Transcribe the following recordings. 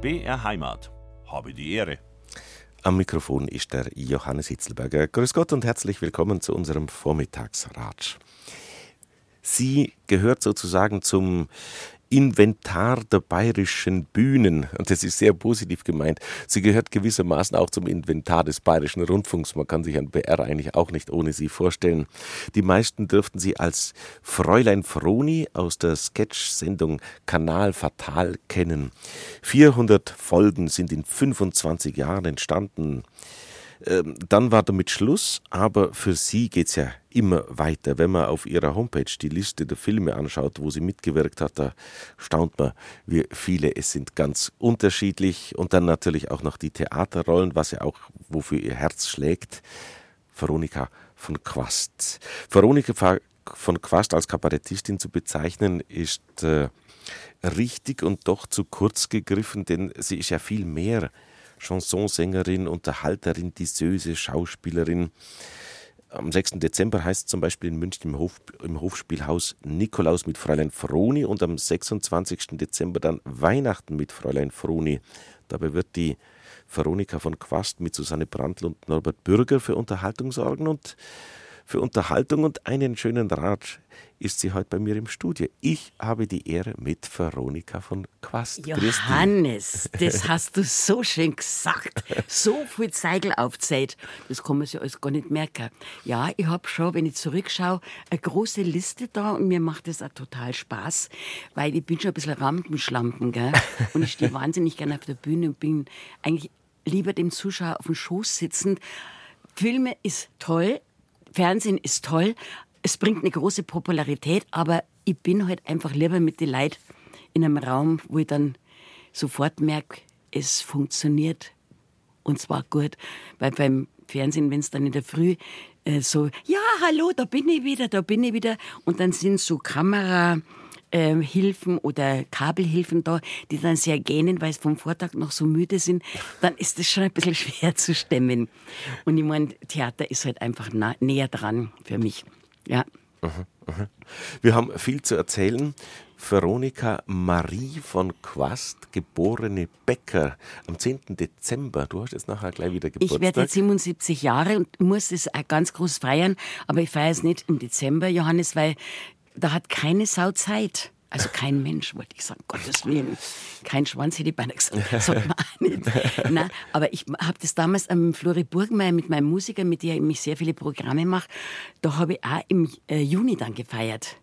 BR Heimat. Habe die Ehre. Am Mikrofon ist der Johannes Hitzelberger. Grüß Gott und herzlich willkommen zu unserem Vormittagsratsch. Sie gehört sozusagen zum Inventar der bayerischen Bühnen. Und das ist sehr positiv gemeint. Sie gehört gewissermaßen auch zum Inventar des bayerischen Rundfunks. Man kann sich ein BR eigentlich auch nicht ohne sie vorstellen. Die meisten dürften sie als Fräulein Froni aus der Sketch-Sendung Kanal Fatal kennen. 400 Folgen sind in 25 Jahren entstanden. Ähm, dann war damit Schluss, aber für sie geht es ja immer weiter. Wenn man auf ihrer Homepage die Liste der Filme anschaut, wo sie mitgewirkt hat, da staunt man, wie viele es sind ganz unterschiedlich. Und dann natürlich auch noch die Theaterrollen, was ja auch wofür ihr Herz schlägt. Veronika von Quast. Veronika von Quast als Kabarettistin zu bezeichnen, ist äh, richtig und doch zu kurz gegriffen, denn sie ist ja viel mehr Chansonsängerin, Unterhalterin, Disseuse, Schauspielerin. Am 6. Dezember heißt zum Beispiel in München im, Hof, im Hofspielhaus Nikolaus mit Fräulein Froni und am 26. Dezember dann Weihnachten mit Fräulein Froni. Dabei wird die Veronika von Quast mit Susanne Brandl und Norbert Bürger für Unterhaltung sorgen und für Unterhaltung und einen schönen Rat ist sie heute bei mir im Studio. Ich habe die Ehre mit Veronika von Quast. Johannes, das hast du so schön gesagt. So viel Zeigel aufzählt. Das kann man sich alles gar nicht merken. Ja, ich habe schon, wenn ich zurückschaue, eine große Liste da und mir macht das auch total Spaß, weil ich bin schon ein bisschen Rampenschlampen, gell? Und ich stehe wahnsinnig gerne auf der Bühne und bin eigentlich lieber dem Zuschauer auf dem Schoß sitzend. Filme ist toll, Fernsehen ist toll, es bringt eine große Popularität, aber ich bin halt einfach lieber mit den Leuten in einem Raum, wo ich dann sofort merke, es funktioniert und zwar gut. Weil beim Fernsehen, wenn es dann in der Früh äh, so, ja, hallo, da bin ich wieder, da bin ich wieder und dann sind so Kamera äh, oder Kabelhilfen da, die dann sehr gähnen, weil sie vom Vortag noch so müde sind, dann ist das schon ein bisschen schwer zu stemmen. Und ich meine, Theater ist halt einfach nah, näher dran für mich. Ja. Wir haben viel zu erzählen. Veronika Marie von Quast, geborene Becker, am 10. Dezember. Du hast jetzt nachher gleich wieder Geburtstag. Ich werde jetzt 77 Jahre und muss es auch ganz groß feiern, aber ich feiere es nicht im Dezember, Johannes, weil da hat keine Sau Zeit. Also kein Mensch, wollte ich sagen, Gottes Willen. Kein Schwanz hätte ich beinahe gesagt. Sollte man auch nicht. Nein, aber ich habe das damals am Flori Burgmeier mit meinem Musiker, mit dem ich sehr viele Programme mache, da habe ich auch im äh, Juni dann gefeiert.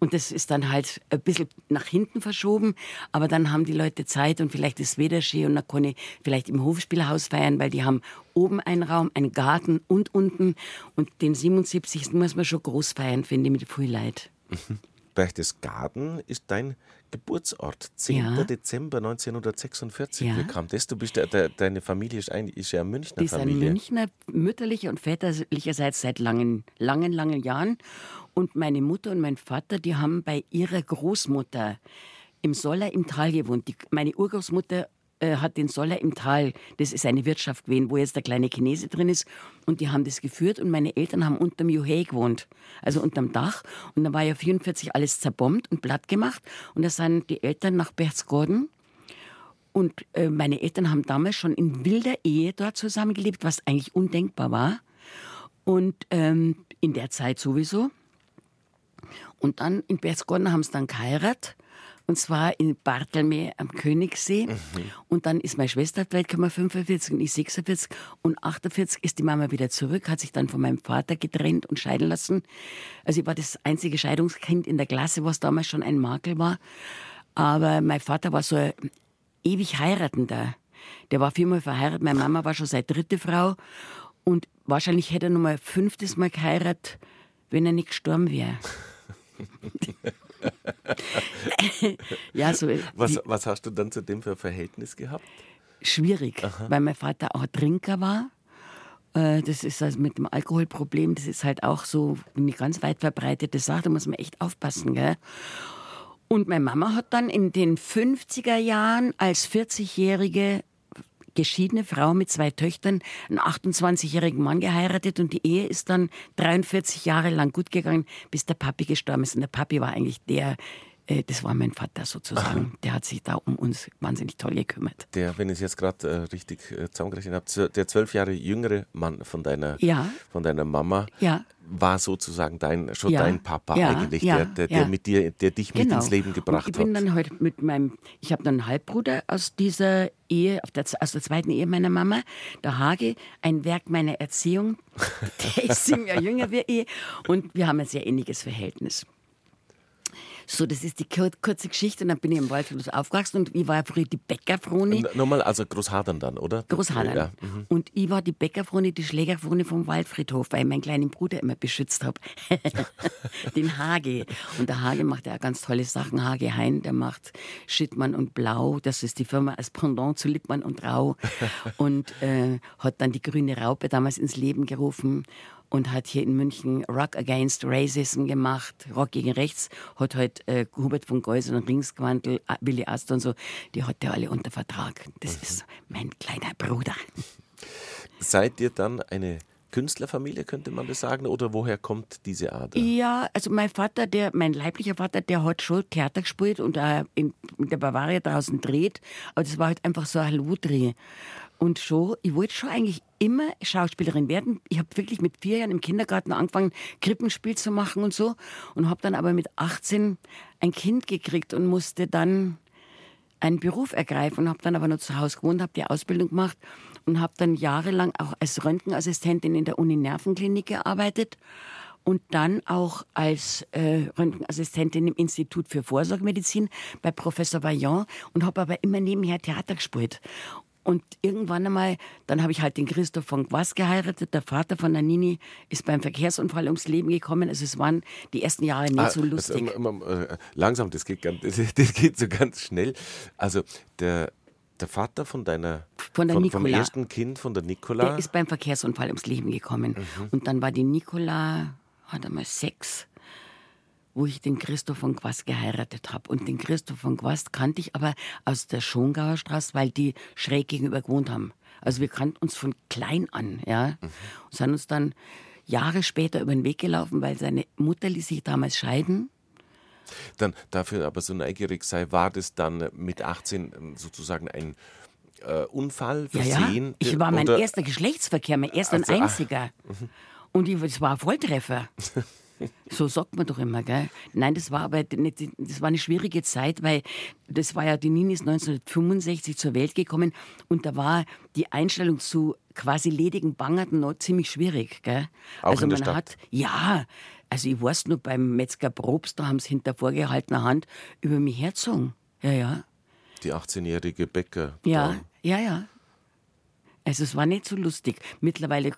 Und das ist dann halt ein bisschen nach hinten verschoben. Aber dann haben die Leute Zeit und vielleicht ist Wetter schön und dann kann ich vielleicht im Hofspielhaus feiern, weil die haben oben einen Raum, einen Garten und unten. Und den 77. muss man schon groß feiern, finde ich, mit viel Leid. Mhm. Berchtesgaden ist dein Geburtsort. 10. Ja. Dezember 1946. Ja. Wie kam das? Du bist, de, deine Familie ist, eigentlich, ist ja eine Münchner ist Familie. Ist eine Münchner mütterliche und väterlicherseits seit langen, langen, langen Jahren. Und meine Mutter und mein Vater, die haben bei ihrer Großmutter im Soller im Tal gewohnt. Die, meine Urgroßmutter äh, hat den Soller im Tal, das ist eine Wirtschaft gewesen, wo jetzt der kleine Chinese drin ist. Und die haben das geführt und meine Eltern haben unterm Juhei gewohnt, also unterm Dach. Und da war ja 44 alles zerbombt und platt gemacht. Und da sind die Eltern nach Berchtesgaden. Und äh, meine Eltern haben damals schon in wilder Ehe dort zusammengelebt, was eigentlich undenkbar war. Und ähm, in der Zeit sowieso. Und dann in Berchtesgaden haben sie dann geheiratet und zwar in Bartelme am Königssee. Mhm. Und dann ist meine Schwester auf 45 und ich 46 und 48 ist die Mama wieder zurück, hat sich dann von meinem Vater getrennt und scheiden lassen. Also ich war das einzige Scheidungskind in der Klasse, was damals schon ein Makel war. Aber mein Vater war so ein ewig Heiratender. Der war viermal verheiratet. Meine Mama war schon seine dritte Frau. Und wahrscheinlich hätte er noch mal ein fünftes Mal geheiratet, wenn er nicht gestorben wäre. ja, so, was, was hast du dann zu dem für ein Verhältnis gehabt? Schwierig, Aha. weil mein Vater auch Trinker war. Äh, das ist also mit dem Alkoholproblem, das ist halt auch so eine ganz weit verbreitete Sache, da muss man echt aufpassen. Gell? Und meine Mama hat dann in den 50er Jahren als 40-Jährige geschiedene Frau mit zwei Töchtern einen 28-jährigen Mann geheiratet und die Ehe ist dann 43 Jahre lang gut gegangen, bis der Papi gestorben ist. Und der Papi war eigentlich der das war mein Vater sozusagen. Aha. Der hat sich da um uns wahnsinnig toll gekümmert. Der, wenn ich es jetzt gerade äh, richtig äh, zusammengerechnet habe, der zwölf Jahre jüngere Mann von deiner, ja. von deiner Mama ja. war sozusagen dein, schon ja. dein Papa eigentlich, der, der, der, mit dir, der dich genau. mit ins Leben gebracht hat. Ich bin hat. dann halt mit meinem, ich habe dann einen Halbbruder aus dieser Ehe, der, aus der zweiten Ehe meiner Mama, der Hage, ein Werk meiner Erziehung. Der ist sieben Jahre jünger wie ich und wir haben ein sehr ähnliches Verhältnis. So, das ist die kurze Geschichte. Und dann bin ich im Waldfluss aufgewachsen und ich war früher die Bäckerfroni. Nochmal, also Großhadern dann, oder? Großhadern. Ja. Mhm. Und ich war die Bäckerfroni, die Schlägerfroni vom Waldfriedhof, weil ich meinen kleinen Bruder immer beschützt habe. Den Hage. Und der Hage macht ja ganz tolle Sachen. Hage Hein, der macht Schittmann und Blau. Das ist die Firma als Pendant zu Lippmann und Rau. und äh, hat dann die Grüne Raupe damals ins Leben gerufen und hat hier in München Rock Against Racism gemacht, Rock gegen Rechts, hat halt äh, Hubert von Geusern und Ringsquantel, Willi Astor und so, die hat er alle unter Vertrag. Das mhm. ist mein kleiner Bruder. Seid ihr dann eine Künstlerfamilie, könnte man das sagen, oder woher kommt diese Art? Ja, also mein Vater, der, mein leiblicher Vater, der hat schon Theater gespielt und äh, in, in der Bavaria draußen dreht, aber das war halt einfach so ein Hallo-Dreh. Und schon, ich wollte schon eigentlich immer Schauspielerin werden. Ich habe wirklich mit vier Jahren im Kindergarten angefangen, Krippenspiel zu machen und so. Und habe dann aber mit 18 ein Kind gekriegt und musste dann einen Beruf ergreifen und habe dann aber nur zu Hause gewohnt, habe die Ausbildung gemacht und habe dann jahrelang auch als Röntgenassistentin in der Uni Nervenklinik gearbeitet und dann auch als äh, Röntgenassistentin im Institut für Vorsorgemedizin bei Professor Vaillant und habe aber immer nebenher Theater gespielt. Und irgendwann einmal, dann habe ich halt den Christoph von Gwas geheiratet. Der Vater von der Nini ist beim Verkehrsunfall ums Leben gekommen. Also es waren die ersten Jahre nicht ah, so lustig. Das, um, äh, langsam, das geht, ganz, das geht so ganz schnell. Also der, der Vater von deiner von der von, Nicola, vom ersten Kind von der Nikola. Der ist beim Verkehrsunfall ums Leben gekommen. Mhm. Und dann war die Nikola, hat einmal sechs wo ich den Christoph von Quast geheiratet habe. Und den Christoph von Quast kannte ich aber aus der Schongauer Straße, weil die schräg gegenüber gewohnt haben. Also wir kannten uns von klein an, ja. Mhm. Und sind uns dann Jahre später über den Weg gelaufen, weil seine Mutter ließ sich damals scheiden. Dann dafür aber so neugierig sei, war das dann mit 18 ähm, sozusagen ein äh, Unfall, Versehen? Ja, ja. Ich war mein erster Geschlechtsverkehr, mein erster also, und einziger. Mhm. Und ich, das war ein Volltreffer. So sagt man doch immer, gell? Nein, das war aber nicht, das war eine schwierige Zeit, weil das war ja, die Nini ist 1965 zur Welt gekommen und da war die Einstellung zu quasi ledigen Bangerten noch ziemlich schwierig, gell? Auch also in der man Stadt. hat, ja, also ich weiß nur beim Metzger Probst, da haben sie hinter vorgehaltener Hand über mich herzogen. Ja, ja. Die 18-jährige Bäcker. Ja, ja, ja. Also es war nicht so lustig. Mittlerweile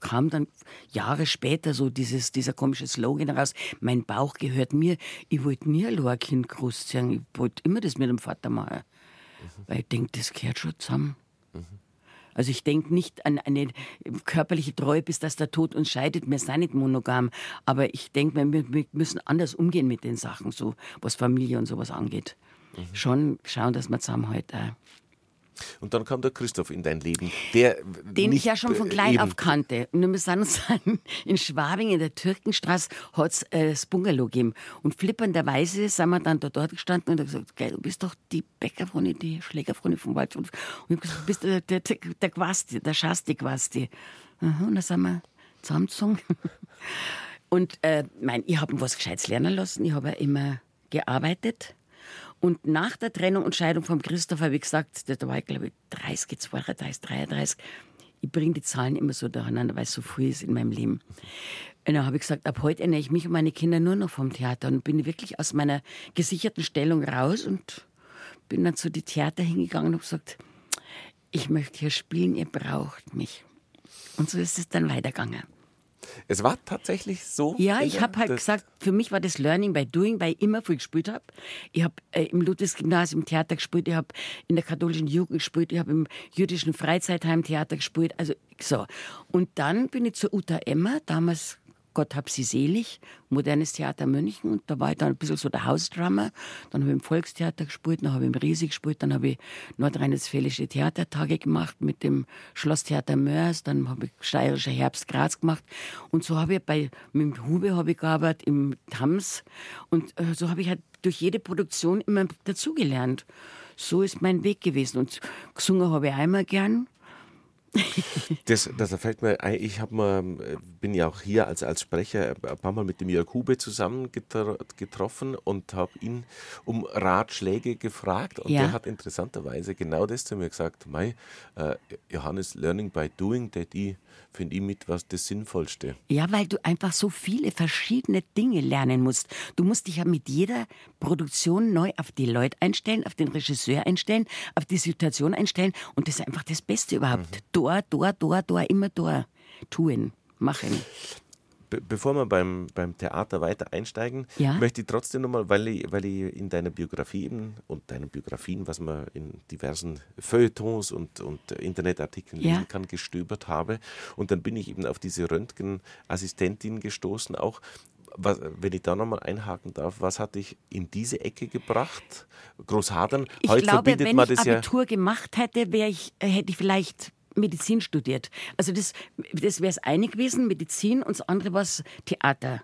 kam dann Jahre später so dieses, dieser komische Slogan raus, mein Bauch gehört mir. Ich wollte nie ein Kind großziehen. Ich wollte immer das mit dem Vater machen. Mhm. Weil ich denke, das gehört schon zusammen. Mhm. Also ich denke nicht an eine körperliche Treue, bis dass der Tod uns scheidet. Wir sind nicht monogam. Aber ich denke, wir, wir müssen anders umgehen mit den Sachen, so was Familie und sowas angeht. Mhm. Schon schauen, dass wir zusammenhalten. Und dann kam der Christoph in dein Leben, der den ich ja schon von klein auf kannte. Und wir sind uns in Schwabing in der Türkenstraße hat es äh, das Bungalow gegeben. Und flippernderweise sind wir dann da dort gestanden und haben gesagt, Geil, du bist doch die Bäckerfreundin, die Schlägerfreundin vom Wald. Und ich habe gesagt, du bist der, der, der Quasti, der Schasti Quasti. Und dann sind wir zusammengezogen. Und äh, mein, ich habe was Gescheites lernen lassen. Ich habe ja immer gearbeitet und nach der Trennung und Scheidung von Christoph habe ich gesagt, da war ich glaube ich 30, 32, 33, ich bringe die Zahlen immer so durcheinander, weil es so früh ist in meinem Leben. Und dann habe ich gesagt, ab heute ernähre ich mich und meine Kinder nur noch vom Theater und bin wirklich aus meiner gesicherten Stellung raus und bin dann zu die Theater hingegangen und habe gesagt, ich möchte hier spielen, ihr braucht mich. Und so ist es dann weitergegangen. Es war tatsächlich so? Ja, ich habe halt gesagt, für mich war das Learning by Doing, weil ich immer viel gespielt habe. Ich habe äh, im Ludwigsgymnasium Theater gespielt, ich habe in der katholischen Jugend gespielt, ich habe im jüdischen Freizeitheim Theater gespielt. Also so. Und dann bin ich zur Uta Emma, damals Gott hab sie selig, modernes Theater München. Und da war ich dann ein bisschen so der Hausdrummer. Dann habe ich im Volkstheater gespielt, dann habe ich im Riesig gespielt, dann habe ich nordrhein-westfälische Theatertage gemacht mit dem Schlosstheater Mörs, dann habe ich steirischer Herbst Graz gemacht. Und so habe ich bei, mit dem Hube habe ich gearbeitet, im Tams. Und äh, so habe ich halt durch jede Produktion immer dazugelernt. So ist mein Weg gewesen. Und gesungen habe ich einmal gern. Das, das fällt mir ein, ich mal, bin ja auch hier als, als Sprecher ein paar Mal mit dem Jörg Hube zusammen getroffen und habe ihn um Ratschläge gefragt. Und ja. der hat interessanterweise genau das zu mir gesagt: Mei, äh, Johannes, Learning by Doing, der die finde ich mit was das Sinnvollste. Ja, weil du einfach so viele verschiedene Dinge lernen musst. Du musst dich ja mit jeder Produktion neu auf die Leute einstellen, auf den Regisseur einstellen, auf die Situation einstellen. Und das ist einfach das Beste überhaupt. Mhm. Dor, dor, dor, dor, immer dor. Tun, machen bevor wir beim, beim Theater weiter einsteigen, ja? möchte ich trotzdem nochmal, weil ich, weil ich in deiner Biografie eben und deinen Biografien, was man in diversen Feuilletons und, und Internetartikeln ja? lesen kann, gestöbert habe. Und dann bin ich eben auf diese Röntgenassistentin gestoßen, auch was, wenn ich da nochmal einhaken darf, was hat dich in diese Ecke gebracht? Großhadern? Ich Heute glaube, wenn ich Abitur ja gemacht hätte, ich, hätte ich vielleicht Medizin studiert. Also das, das wäre es eine gewesen, Medizin, und das andere war Theater.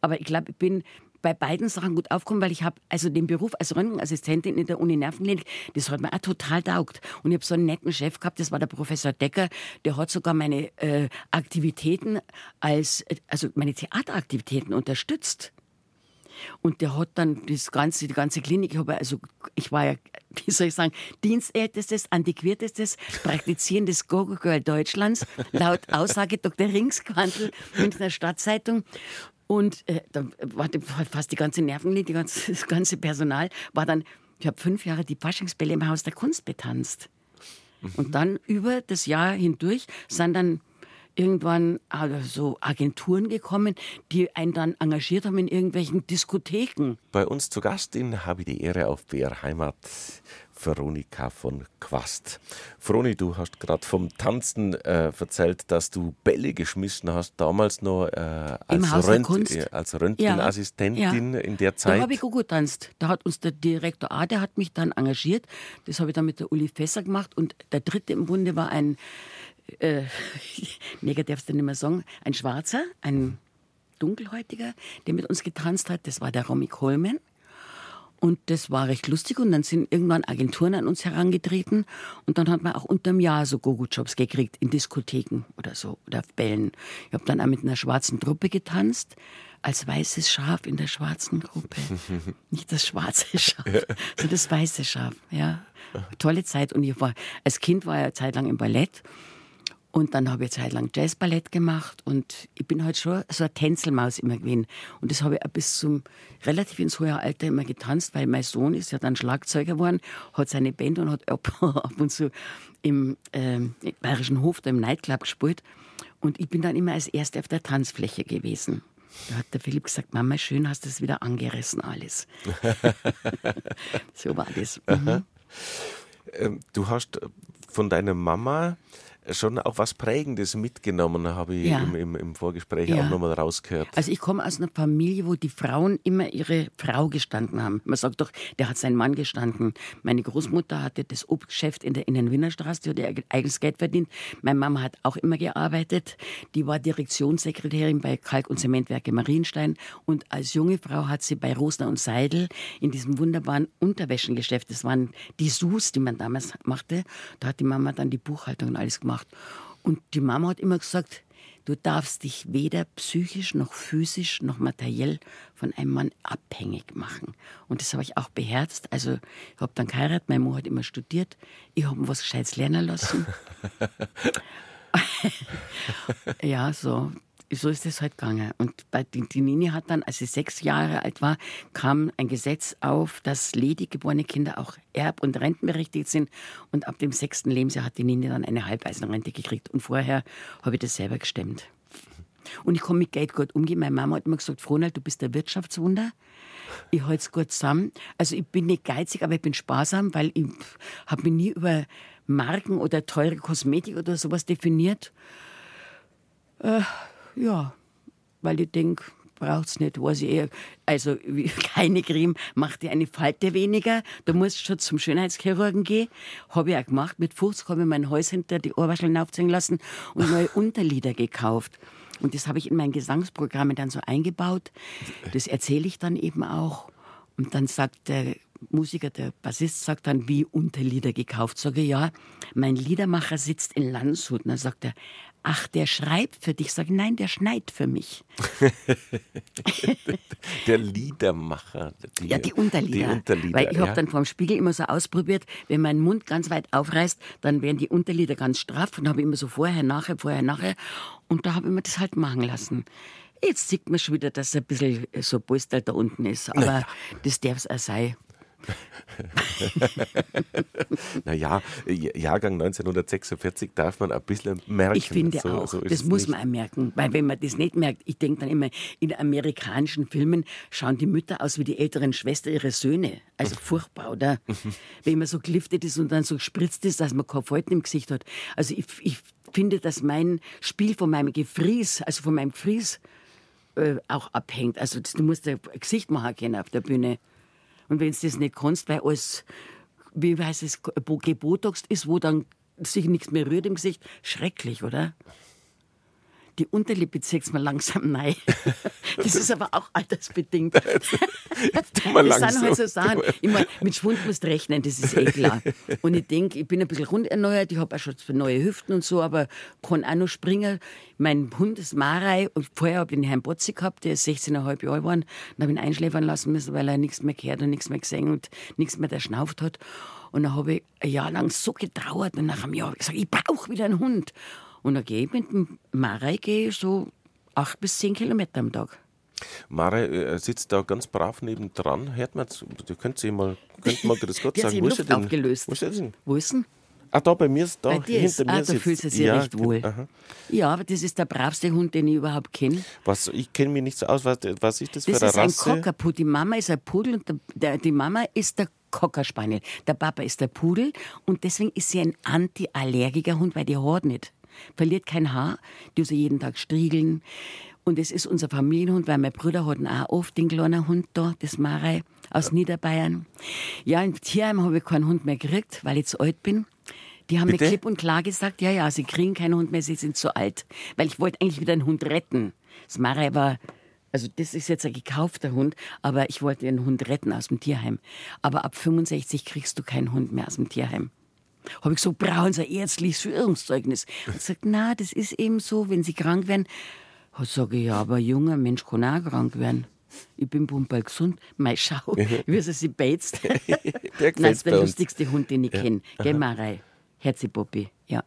Aber ich glaube, ich bin bei beiden Sachen gut aufgekommen, weil ich habe also den Beruf als Röntgenassistentin in der Uni Nervenklinik, das hat mir auch total taugt. Und ich habe so einen netten Chef gehabt, das war der Professor Decker, der hat sogar meine äh, Aktivitäten als, also meine Theateraktivitäten unterstützt. Und der hat dann das ganze, die ganze Klinik, ich, habe also, ich war ja, wie soll ich sagen, dienstältestes, antiquiertestes, praktizierendes Gogo-Girl Deutschlands, laut Aussage Dr. Ringsquandl, Münchner Stadtzeitung. Und äh, da war fast die ganze Nervenklinik, ganze, das ganze Personal war dann, ich habe fünf Jahre die Faschingsbälle im Haus der Kunst betanzt. Mhm. Und dann über das Jahr hindurch sind dann irgendwann also so Agenturen gekommen, die einen dann engagiert haben in irgendwelchen Diskotheken. Bei uns zu Gast in Habe ich die Ehre auf BR Heimat. Veronika von Quast. Froni, du hast gerade vom Tanzen äh, erzählt, dass du Bälle geschmissen hast, damals noch äh, als, Rönt äh, als Röntgenassistentin ja, in der Zeit. Da habe ich auch gut tanzt. Da hat uns der Direktor A, der hat mich dann engagiert. Das habe ich dann mit der Uli Fässer gemacht. Und der dritte im Bunde war ein äh, Neger darfst du nicht mehr sagen, ein Schwarzer, ein Dunkelhäutiger, der mit uns getanzt hat. Das war der Romy Coleman. Und das war recht lustig. Und dann sind irgendwann Agenturen an uns herangetreten. Und dann hat man auch unterm Jahr so Gogo-Jobs gekriegt in Diskotheken oder so oder auf Bällen. Ich habe dann auch mit einer schwarzen Truppe getanzt. Als weißes Schaf in der schwarzen Gruppe. Nicht das schwarze Schaf, sondern das weiße Schaf. Ja. Tolle Zeit. Und ich war, als Kind war ich eine Zeit lang im Ballett. Und dann habe ich eine Zeit lang Jazzballett gemacht und ich bin halt schon so eine Tänzelmaus immer gewesen. Und das habe ich bis zum relativ ins hohe Alter immer getanzt, weil mein Sohn ist ja dann Schlagzeuger geworden, hat seine Band und hat ab, ab und zu im äh, Bayerischen Hof, da im Nightclub gespielt. Und ich bin dann immer als Erste auf der Tanzfläche gewesen. Da hat der Philipp gesagt, Mama, schön hast du es wieder angerissen alles. so war das. Mhm. Ähm, du hast von deiner Mama schon auch was Prägendes mitgenommen, habe ich ja. im, im, im, Vorgespräch ja. auch nochmal rausgehört. Also ich komme aus einer Familie, wo die Frauen immer ihre Frau gestanden haben. Man sagt doch, der hat seinen Mann gestanden. Meine Großmutter hatte das Obstgeschäft in der, in der Wiener Straße, die hat ihr eigenes Geld verdient. Meine Mama hat auch immer gearbeitet. Die war Direktionssekretärin bei Kalk- und Zementwerke Marienstein. Und als junge Frau hat sie bei Rosner und Seidel in diesem wunderbaren Unterwäschengeschäft, das waren die Sus, die man damals machte, da hat die Mama dann die Buchhaltung und alles gemacht gemacht. Und die Mama hat immer gesagt, du darfst dich weder psychisch noch physisch noch materiell von einem Mann abhängig machen. Und das habe ich auch beherzt. Also ich habe dann geheiratet, meine Mutter hat immer studiert, ich habe was Gescheites lernen lassen. ja, so so ist es halt gegangen. Und bei die, die Nini hat dann, als sie sechs Jahre alt war, kam ein Gesetz auf, dass ledig geborene Kinder auch erb- und rentenberechtigt sind. Und ab dem sechsten Lebensjahr hat die Nini dann eine Halbwaisenrente gekriegt. Und vorher habe ich das selber gestemmt. Und ich komme mit Geld gut umgehen. Meine Mama hat immer gesagt, Fronald, du bist der Wirtschaftswunder. Ich halte es gut zusammen. Also ich bin nicht geizig, aber ich bin sparsam, weil ich habe mich nie über Marken oder teure Kosmetik oder sowas definiert. Äh, ja, weil ich denke, braucht es nicht, weiß ich eher. Also keine Creme macht dir eine Falte weniger. Du musst schon zum Schönheitschirurgen gehen. Habe ich auch gemacht. Mit 50 habe ich mein Hals hinter die Ohrwascheln aufziehen lassen und neue Unterlieder gekauft. Und das habe ich in mein Gesangsprogramm dann so eingebaut. Das erzähle ich dann eben auch. Und dann sagt der Musiker, der Bassist, sagt dann, wie Unterlieder gekauft. Sage ja, mein Liedermacher sitzt in Landshut. Und dann sagt er, ach, der schreibt für dich. Sage nein, der schneit für mich. der Liedermacher. Die, ja, die Unterlieder. Die Unterlieder Weil ich ja. habe dann vor dem Spiegel immer so ausprobiert, wenn mein Mund ganz weit aufreißt, dann werden die Unterlieder ganz straff und habe immer so vorher, nachher, vorher, nachher. Und da habe ich mir das halt machen lassen. Jetzt sieht man schon wieder, dass er ein bisschen so Polster da unten ist. Aber ja. das darf es auch sein. Naja, Jahrgang 1946 darf man ein bisschen merken. Ich finde so, auch, so das muss nicht. man auch merken. Weil wenn man das nicht merkt, ich denke dann immer, in amerikanischen Filmen schauen die Mütter aus wie die älteren Schwestern ihrer Söhne. Also furchtbar, oder? wenn man so gliftet ist und dann so spritzt ist, dass man keine Falten im Gesicht hat. Also ich, ich finde, dass mein Spiel von meinem Gefries, also von meinem Gefries, äh, auch abhängt. Also du musst ein Gesicht machen können auf der Bühne. Und wenn du das nicht kannst, weil alles, wie heißt es, gebotoxt ist, wo dann sich nichts mehr rührt im Gesicht, schrecklich, oder? Die Unterlippe zieht mir langsam nein. Das ist aber auch altersbedingt. Jetzt tun wir das sind halt so Sachen. Ich meine, mit Schwund musst du rechnen, das ist eh klar. Und ich denke, ich bin ein bisschen runderneuert, ich habe auch schon neue Hüften und so, aber kann auch noch springen. Mein Hund ist Marei und vorher habe ich den Herrn Botzi gehabt, der ist 16,5 Jahre geworden. Dann habe ich ihn einschläfern lassen müssen, weil er nichts mehr gehört und nichts mehr gesehen und nichts mehr der schnauft hat. Und dann habe ich ein Jahr lang so getrauert und nach einem Jahr habe ich gesagt, ich brauche wieder einen Hund. Und dann gehe ich mit dem Marei gehe so acht bis zehn Kilometer am Tag. Marei äh, sitzt da ganz brav nebendran. Hört man, du könnt sie mal, könnt mal das Gott sagen. Wo ist, denn, aufgelöst. wo ist er denn? Wo ist denn? Ah, da bei mir ist da bei dir hinter ist, mir ah, da fühlt sie sich ja, recht wohl. Aha. Ja, aber das ist der bravste Hund, den ich überhaupt kenne. Was, ich kenne mich nicht so aus. Was, was ist das, das für eine Rasse? Das ist ein Cockapoo. Die Mama ist ein Pudel und der, der, die Mama ist der Cockerspaniel. Der Papa ist der Pudel und deswegen ist sie ein antiallergiker Hund, weil die hat nicht verliert kein Haar, die sie jeden Tag striegeln. Und es ist unser Familienhund, weil meine Brüder hatten auch oft den kleinen Hund da, das Marei aus. Niederbayern. Ja, im Tierheim habe ich keinen Hund mehr gekriegt, weil ich zu alt bin. Die haben Bitte? mir klipp und klar gesagt, ja, ja, sie kriegen keinen Hund mehr, sie sind zu alt. Weil ich wollte eigentlich wieder einen Hund retten. Das Marei war, also das ist jetzt ein gekaufter Hund, aber ich wollte einen Hund retten aus dem Tierheim. Aber ab 65 kriegst du keinen Hund mehr aus dem Tierheim. Habe ich gesagt, brauchen Sie ein ärztliches Führungszeugnis? Und sagt, na, das ist eben so, wenn Sie krank werden. Sage ich, ja, aber ein junger Mensch kann auch krank werden. Ich bin pumperl gesund. Mal schau, wie sie sich beizt. der Nein, das ist der lustigste Hund, den ich ja. kenne. Geh mal rein. Herzi Poppy, ja.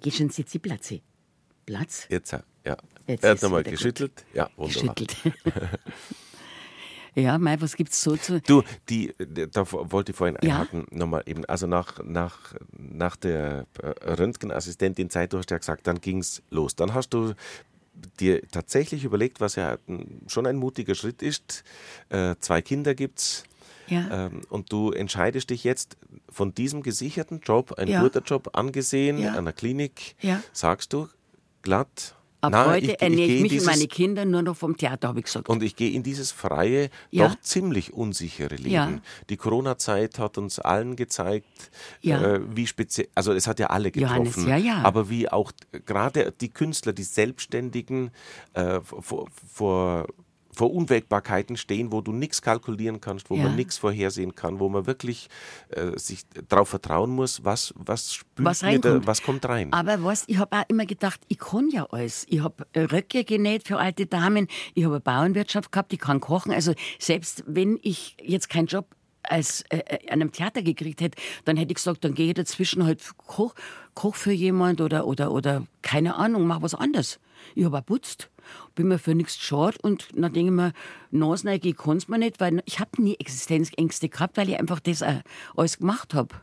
Geh schon Sitzi Platze. Platz? Jetzt, ja. Jetzt er hat nochmal geschüttelt. Gut. Ja, wunderbar. Geschüttelt. Ja, Mai, was gibt's so zu. Du, die, da wollte ich vorhin einhaken, ja? nochmal eben. Also nach, nach, nach der äh, Röntgenassistentin Zeit, du hast ja gesagt, dann ging es los. Dann hast du dir tatsächlich überlegt, was ja schon ein mutiger Schritt ist. Äh, zwei Kinder gibt's. Ja. Ähm, und du entscheidest dich jetzt von diesem gesicherten Job, ein ja. guter Job angesehen, ja. einer Klinik, ja. sagst du glatt, Ab Nein, heute ich, ernähre ich, mich dieses, und meine Kinder nur noch vom Theater, habe ich gesagt. Und ich gehe in dieses freie, ja. doch ziemlich unsichere Leben. Ja. Die Corona-Zeit hat uns allen gezeigt, ja. äh, wie speziell, also es hat ja alle getroffen, Johannes, aber wie auch gerade die Künstler, die Selbstständigen äh, vor, vor vor Unwägbarkeiten stehen, wo du nichts kalkulieren kannst, wo ja. man nichts vorhersehen kann, wo man wirklich äh, sich darauf vertrauen muss, was, was spült was, da, was kommt rein. Aber was, ich habe auch immer gedacht, ich kann ja alles. Ich habe Röcke genäht für alte Damen, ich habe eine Bauernwirtschaft gehabt, ich kann kochen. Also selbst wenn ich jetzt keinen Job als äh, äh, an einem Theater gekriegt hätte, dann hätte ich gesagt, dann gehe ich dazwischen halt koch, koch für jemand oder, oder, oder keine Ahnung, mach was anderes. Ich habe auch putzt, bin mir für nichts schade und dann denke ich mir, Nasenneige kann es mir nicht, weil ich habe nie Existenzängste gehabt, weil ich einfach das äh, alles gemacht habe.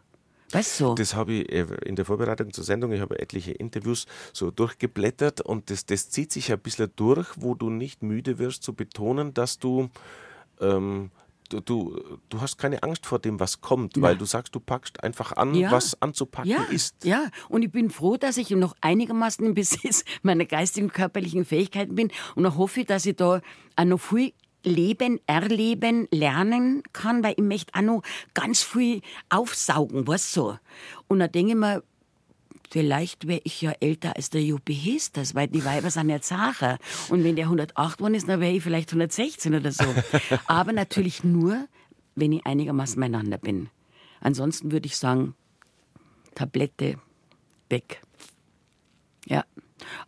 Weißt du? Das habe ich äh, in der Vorbereitung zur Sendung, ich habe etliche Interviews so durchgeblättert und das, das zieht sich ein bisschen durch, wo du nicht müde wirst zu betonen, dass du ähm, du, du, du hast keine Angst vor dem, was kommt, ja. weil du sagst, du packst einfach an, ja. was anzupacken ja. ist. Ja, und ich bin froh, dass ich noch einigermaßen im Besitz meiner geistigen und körperlichen Fähigkeiten bin und auch hoffe, dass ich da auch noch viel leben, erleben, lernen kann, weil ich möchte auch noch ganz viel aufsaugen, was so. Und da denke ich mir, vielleicht wäre ich ja älter als der Juppie Hesters, weil die Weiber sind ja zacher. Und wenn der 108 geworden ist, dann wäre ich vielleicht 116 oder so. Aber natürlich nur, wenn ich einigermaßen beieinander bin. Ansonsten würde ich sagen, Tablette weg. Ja.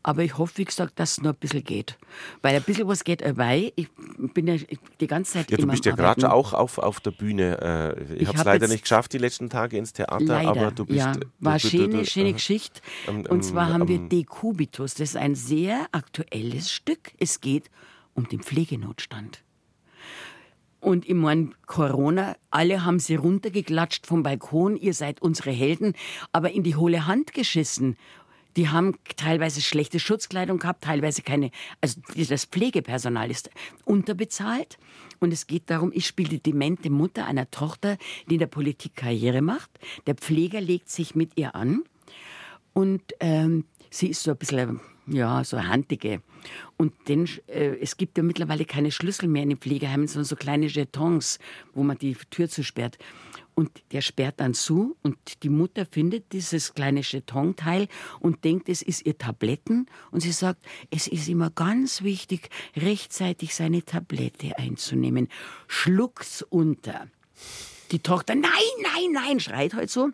Aber ich hoffe, wie gesagt, dass es noch ein bisschen geht. Weil ein bisschen was geht dabei. Ich bin ja die ganze Zeit Ja, du bist ja gerade auch auf, auf der Bühne. Äh, ich Ich habe es hab leider nicht geschafft, die letzten Tage ins Theater, Leider, aber du bist. ja, du- war eine schöne, du- schöne äh, Geschichte. ähm, Und zwar ähm, haben wir Dekubitus. Das ist ein sehr aktuelles Stück. Es geht um den Pflegenotstand. Und ich meine, Corona, alle haben sie runtergeklatscht vom Balkon, ihr seid unsere Helden, aber in die hohle Hand geschissen. Die haben teilweise schlechte Schutzkleidung gehabt, teilweise keine. Also das Pflegepersonal ist unterbezahlt. Und es geht darum, ich spiele die demente Mutter einer Tochter, die in der Politik Karriere macht. Der Pfleger legt sich mit ihr an. Und ähm, sie ist so ein bisschen, ja, so handige. Und denn, äh, es gibt ja mittlerweile keine Schlüssel mehr in den Pflegeheimen, sondern so kleine Jetons, wo man die Tür zusperrt. Und der sperrt dann zu und die Mutter findet dieses kleine Jetonteil und denkt, es ist ihr Tabletten. Und sie sagt, es ist immer ganz wichtig, rechtzeitig seine Tablette einzunehmen. Schluckt's unter. Die Tochter, nein, nein, nein, schreit halt so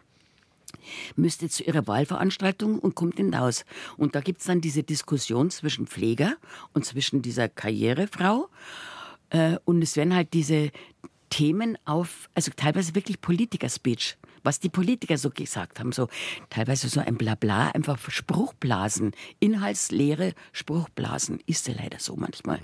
müsste zu ihrer Wahlveranstaltung und kommt hinaus. Und da gibt es dann diese Diskussion zwischen Pfleger und zwischen dieser Karrierefrau. Äh, und es werden halt diese Themen auf, also teilweise wirklich Politiker-Speech, was die Politiker so gesagt haben, so teilweise so ein Blabla, einfach Spruchblasen, inhaltsleere Spruchblasen, ist ja leider so manchmal.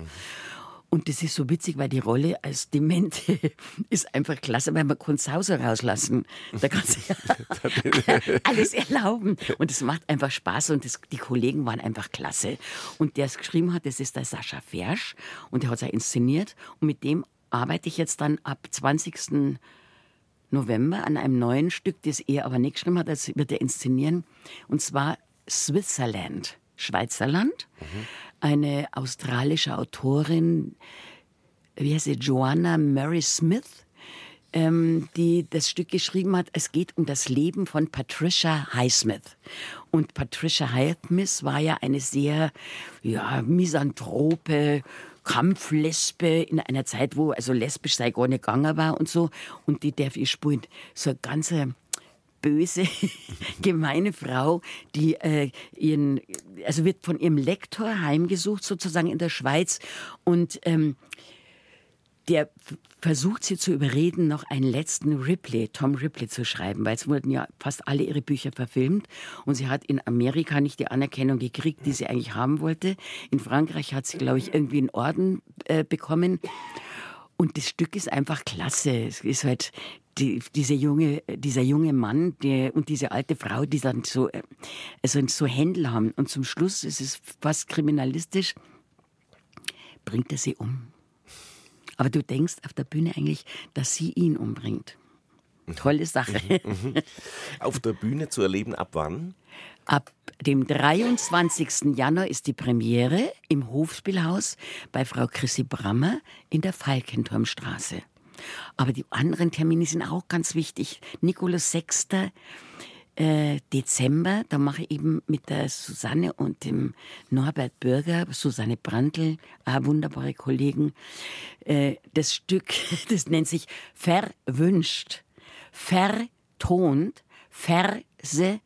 Und das ist so witzig, weil die Rolle als Demente ist einfach klasse, weil man kann Sauser rauslassen. Da kannst du ja alles erlauben. Und es macht einfach Spaß und das, die Kollegen waren einfach klasse. Und der es geschrieben hat, das ist der Sascha Fersch und der hat es auch inszeniert. Und mit dem arbeite ich jetzt dann ab 20. November an einem neuen Stück, das er aber nicht geschrieben hat, das wird er inszenieren. Und zwar Switzerland, Schweizerland. Eine australische Autorin, wie heißt sie, Joanna Mary Smith, ähm, die das Stück geschrieben hat. Es geht um das Leben von Patricia Highsmith. Und Patricia Highsmith war ja eine sehr ja, misanthrope, Kampflesbe in einer Zeit, wo also lesbisch sei gar nicht gegangen war und so. Und die darf ich spielen. So eine ganze böse, gemeine Frau, die äh, ihren, also wird von ihrem Lektor heimgesucht sozusagen in der Schweiz und ähm, der versucht sie zu überreden, noch einen letzten Ripley, Tom Ripley zu schreiben, weil es wurden ja fast alle ihre Bücher verfilmt und sie hat in Amerika nicht die Anerkennung gekriegt, die sie eigentlich haben wollte. In Frankreich hat sie, glaube ich, irgendwie einen Orden äh, bekommen. Und das Stück ist einfach klasse. Es ist halt die, diese junge, dieser junge Mann der, und diese alte Frau, die dann so, äh, also so Händel haben. Und zum Schluss ist es fast kriminalistisch, bringt er sie um. Aber du denkst auf der Bühne eigentlich, dass sie ihn umbringt. Tolle Sache. Auf der Bühne zu erleben, ab wann? Ab dem 23. Januar ist die Premiere im Hofspielhaus bei Frau Chrissy Brammer in der Falkenturmstraße. Aber die anderen Termine sind auch ganz wichtig. Nikolaus 6. Äh, Dezember, da mache ich eben mit der Susanne und dem Norbert Bürger, Susanne Brandl, äh, wunderbare Kollegen, äh, das Stück, das nennt sich Verwünscht, vertont, verse,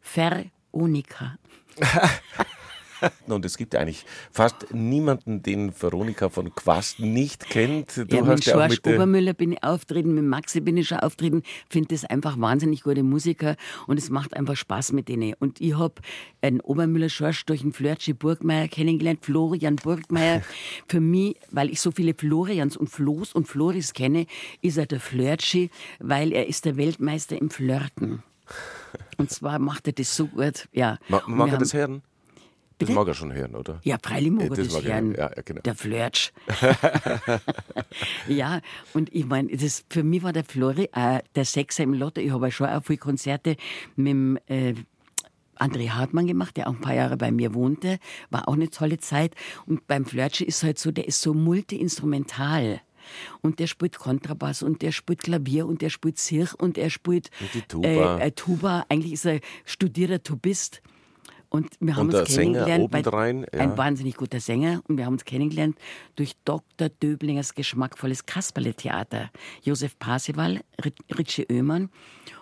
veronika. Und es gibt eigentlich fast niemanden, den Veronika von Quast nicht kennt. Du ja, mit ja George mit der Obermüller bin ich auftreten, mit Maxi bin ich schon auftreten, finde das einfach wahnsinnig gute Musiker und es macht einfach Spaß mit denen. Und ich hab einen Obermüller George durch einen Flörtschi Burgmeier kennengelernt, Florian Burgmeier. Für mich, weil ich so viele Florians und Flo's und Floris kenne, ist er der Flörtschi, weil er ist der Weltmeister im Flirten. Und zwar macht er das so gut, ja. Ma mag er das haben- hören? Das Bitte? mag er schon hören, oder? Ja, freilich mag er das das, mag hören. Ja, genau. Der Flirtsch. ja, und ich meine, für mich war der Flori, äh, der Sechser im Lotto. Ich habe ja schon auch viele Konzerte mit dem äh, André Hartmann gemacht, der auch ein paar Jahre bei mir wohnte. War auch eine tolle Zeit. Und beim Flirtschi ist halt so, der ist so multi-instrumental. Und der spielt Kontrabass und der spielt Klavier und der spielt Zirch und er spielt und Tuba. Äh, äh, Tuba. Eigentlich ist er studierter Tubist. Und wir haben und uns kennengelernt. obendrein, ja. Ein wahnsinnig guter Sänger. Und wir haben uns kennengelernt durch Dr. Döblingers geschmackvolles Kasperle-Theater. Josef Parsival, Ritchie Oehmann.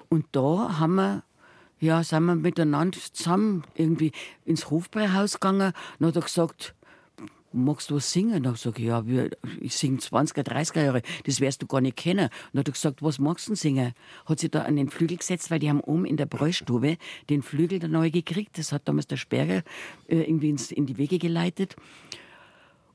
Und da haben wir ja, sind wir miteinander zusammen irgendwie ins Hofbräuhaus gegangen. Dann hat er gesagt, magst du was singen? Dann sage ich, ja, ich singe 20er, 30er Jahre, das wirst du gar nicht kennen. dann hat er gesagt, was magst du denn singen? Hat sich da an den Flügel gesetzt, weil die haben oben in der Bräustube den Flügel da neu gekriegt. Das hat damals der Sperger äh, irgendwie in die Wege geleitet.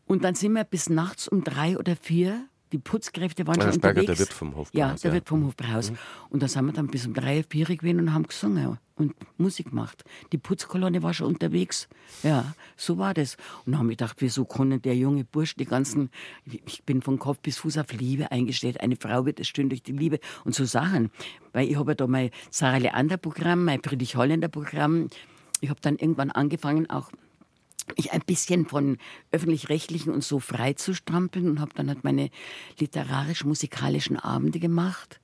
Und dann sind wir bis nachts um drei oder vier die Putzkräfte waren ja, schon Sperger, unterwegs. der wird vom Hofbräuhaus. Ja, der ja. wird vom Hofbräuhaus. Mhm. Und da sind wir dann bis um drei, vier gewesen und haben gesungen und Musik gemacht. Die Putzkolonne war schon unterwegs. Ja, so war das. Und dann haben wir gedacht, wieso kann der junge Bursch die ganzen, ich bin von Kopf bis Fuß auf Liebe eingestellt. Eine Frau wird es stehen durch die Liebe und so Sachen. Weil ich habe ja da mein Sarah Leander Programm, mein Friedrich Holländer Programm. Ich habe dann irgendwann angefangen, auch mich ein bisschen von öffentlich-rechtlichen und so frei zu strampeln und habe dann halt meine literarisch-musikalischen Abende gemacht.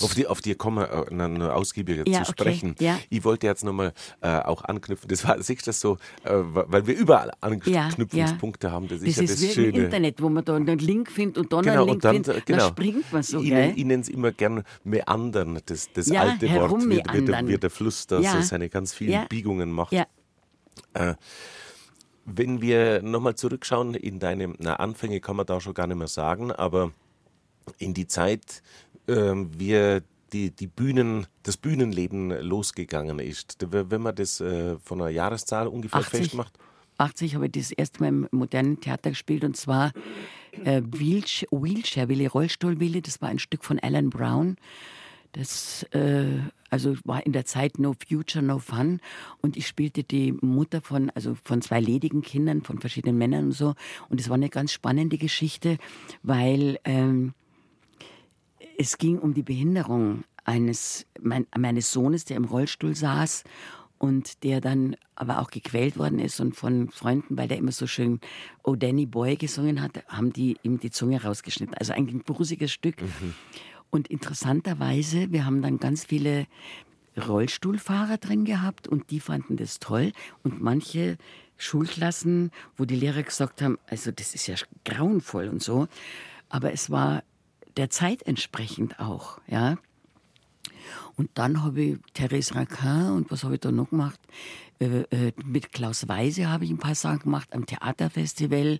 Auf die, auf die kommen wir äh, ausgiebiger ja, zu sprechen. Okay, ja. Ich wollte jetzt nochmal äh, auch anknüpfen. Das war, du das so, äh, weil wir überall Anknüpfungspunkte ja, haben. Das, ist das ist, ja das wie Schöne. im Internet, wo man da einen Link findet und dann genau, einen Link findet, dann, genau. dann springt man so. Ich, gell? ich nenne es immer gern Meandern, das, das alte Wort, wie, wie, der, wie der Fluss da so seine ganz vielen Biegungen macht. Äh, wenn wir nochmal zurückschauen in deine na, Anfänge, kann man da schon gar nicht mehr sagen, aber in die Zeit, äh, wie die, die Bühnen, das Bühnenleben losgegangen ist, wenn man das äh, von einer Jahreszahl ungefähr 80, festmacht? 80 habe ich das erste Mal im modernen Theater gespielt und zwar äh, Wheelchair Willi, Rollstuhl Willi, das war ein Stück von Alan Brown. Das äh, also war in der Zeit No Future, No Fun. Und ich spielte die Mutter von, also von zwei ledigen Kindern, von verschiedenen Männern und so. Und es war eine ganz spannende Geschichte, weil ähm, es ging um die Behinderung eines mein, meines Sohnes, der im Rollstuhl saß und der dann aber auch gequält worden ist und von Freunden, weil der immer so schön Oh Danny Boy gesungen hat, haben die ihm die Zunge rausgeschnitten. Also ein grusiges Stück. Mhm. Und interessanterweise, wir haben dann ganz viele Rollstuhlfahrer drin gehabt und die fanden das toll. Und manche Schulklassen, wo die Lehrer gesagt haben, also das ist ja grauenvoll und so. Aber es war der Zeit entsprechend auch, ja. Und dann habe ich Therese Raquin und was habe ich da noch gemacht? Äh, äh, mit Klaus Weise habe ich ein paar Sachen gemacht am Theaterfestival.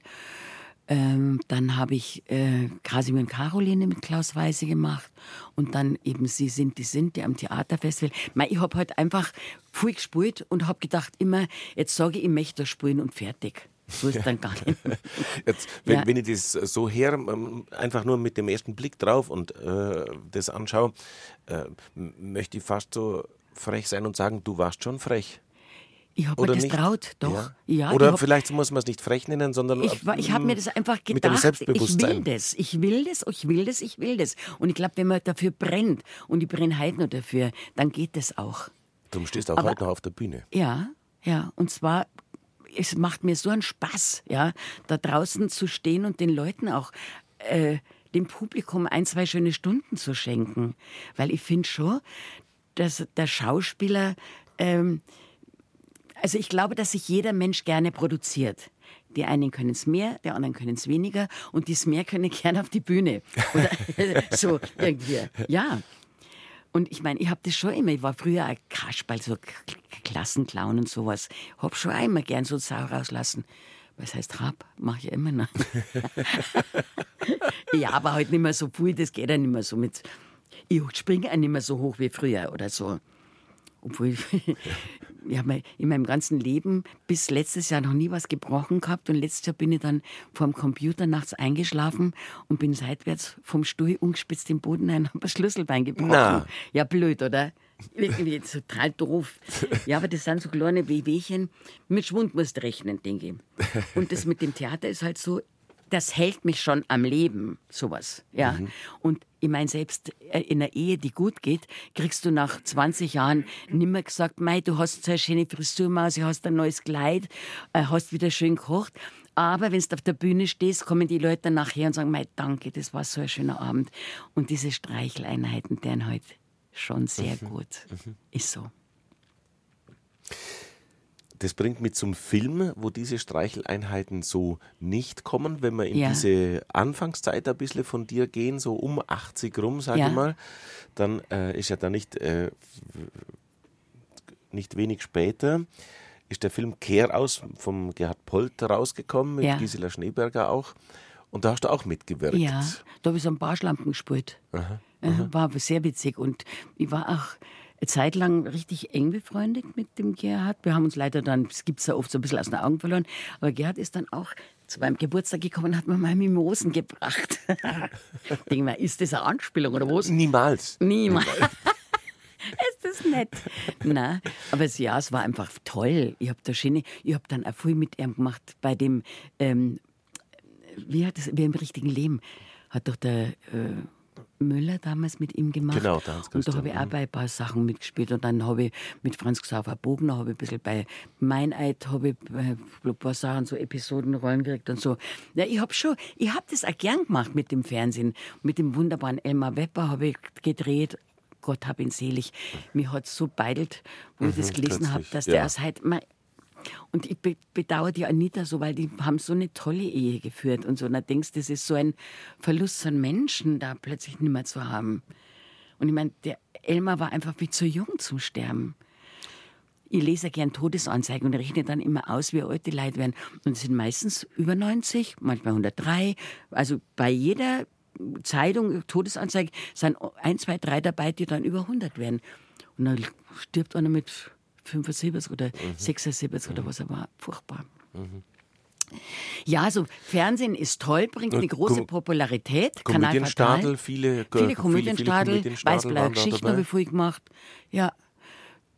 Ähm, dann habe ich äh, Kasimir und Caroline mit Klaus Weise gemacht und dann eben Sie sind die sind, die am Theaterfestival. Ich habe halt einfach viel gespielt und habe gedacht immer, jetzt sage ich, ich möchte spielen und fertig. So ist ja. dann gar nicht. Jetzt, wenn, ja. wenn, ich das so her, ähm, einfach nur mit dem ersten Blick drauf und äh, das anschaue, äh, möchte ich fast so frech sein und sagen, du warst schon frech. Ich habe mir das nicht? traut, doch. Ja. ja Oder vielleicht muss man es nicht frech nennen, sondern. Ich, ich habe mir das einfach gedacht. ich will das, ich will das, ich will das, ich will das. Und ich glaube, wenn man dafür brennt und ich brenne heute noch dafür, dann geht das auch. Du stehst auch Aber, heute noch auf der Bühne. Ja, ja. Und zwar, es macht mir so einen Spaß, ja, da draußen zu stehen und den Leuten auch. Äh, dem Publikum ein, zwei schöne Stunden zu schenken. Weil ich finde schon, dass der Schauspieler ähm, also ich glaube, dass sich jeder Mensch gerne produziert. Die einen können es mehr, die anderen können es weniger und die es mehr können gerne auf die Bühne. Oder so irgendwie. Ja. Und ich meine, ich habe das schon immer, ich war früher ein Kasperl, so Klassenclown und sowas. Hab schon einmal gern so Sau rauslassen. Was heißt hab? Mache ich immer noch. ja, aber halt nicht mehr so viel, das geht ja nicht mehr so mit. Ich springe auch nicht mehr so hoch wie früher oder so. Obwohl ich, habe in meinem ganzen Leben bis letztes Jahr noch nie was gebrochen gehabt und letztes Jahr bin ich dann vor dem Computer nachts eingeschlafen und bin seitwärts vom Stuhl ungespitzt im Boden ein und habe das Schlüsselbein gebrochen. Na. Ja, blöd, oder? Irgendwie total doof. Ja, aber das sind so kleine Wehwehchen. Mit Schwund musst du rechnen, denke ich. Und das mit dem Theater ist halt so, das hält mich schon am Leben, sowas. Ja. Mhm. Und ich meine, selbst äh, in einer Ehe, die gut geht, kriegst du nach 20 Jahren nimmer gesagt, Mei, du hast so eine schöne Frisur, Maus, du hast ein neues Kleid, äh, hast wieder schön gekocht. Aber wenn du auf der Bühne stehst, kommen die Leute nachher und sagen, mei, danke, das war so ein schöner Abend. Und diese Streicheleinheiten, deren heute halt schon sehr mhm. gut. Mhm. Ist so. Das bringt mich zum Film, wo diese Streicheleinheiten so nicht kommen, wenn wir in ja. diese Anfangszeit ein bisschen von dir gehen, so um 80 rum, sage ja. ich mal, dann äh, ist ja da nicht, äh, nicht wenig später, ist der Film Kehr aus vom Gerhard Polt rausgekommen, mit ja. Gisela Schneeberger auch. Und da hast du auch mitgewirkt. Ja, da habe ich so ein paar Schlampen gespielt. Aha, aha. War sehr witzig. Und ich war auch Zeit lang richtig eng befreundet mit dem Gerhard. Wir haben uns leider dann, es gibt es ja oft so ein bisschen aus den Augen verloren, aber Gerhard ist dann auch zu meinem Geburtstag gekommen und hat mir mal Mimosen gebracht. Denke mal, ist das eine Anspielung oder was? Niemals. Niemals. ist das nett? Nein, aber es, ja, es war einfach toll. Ich habe da schöne, ich habe dann auch viel mit ihm gemacht bei dem, ähm, wie hat das, wie im richtigen Leben, hat doch der, äh, Müller damals mit ihm gemacht. Genau, da Und da habe ich auch bei ein paar Sachen mitgespielt. Und dann habe ich mit Franz Xaver Bogner, habe ich ein bisschen bei Meineid, habe ich äh, ein paar Sachen, so Episodenrollen gekriegt und so. Ja, ich habe schon, ich habe das auch gern gemacht mit dem Fernsehen. Mit dem wunderbaren Elmar Wepper habe ich gedreht. Gott hab ihn selig. Mir hat so beidelt, wo mhm, ich das gelesen habe, dass ja. der aus heute, und ich bedauere die Anita so, weil die haben so eine tolle Ehe geführt und so. Und da denkst du, das ist so ein Verlust von Menschen, da plötzlich nicht mehr zu haben. Und ich meine, der Elmar war einfach viel zu jung zum Sterben. Ich lese gern Todesanzeigen und rechne dann immer aus, wie alt die Leute werden. Und es sind meistens über 90, manchmal 103. Also bei jeder Zeitung, Todesanzeige, sind ein, zwei, drei dabei, die dann über 100 werden. Und dann stirbt einer mit 75 oder mhm. 76 oder was er war. Furchtbar. Mhm. Ja, also Fernsehen ist toll, bringt eine große Popularität. Komödienstadel, viele, viele Komödienstadel, Weißblaue Geschichten habe ich früh gemacht. Ja,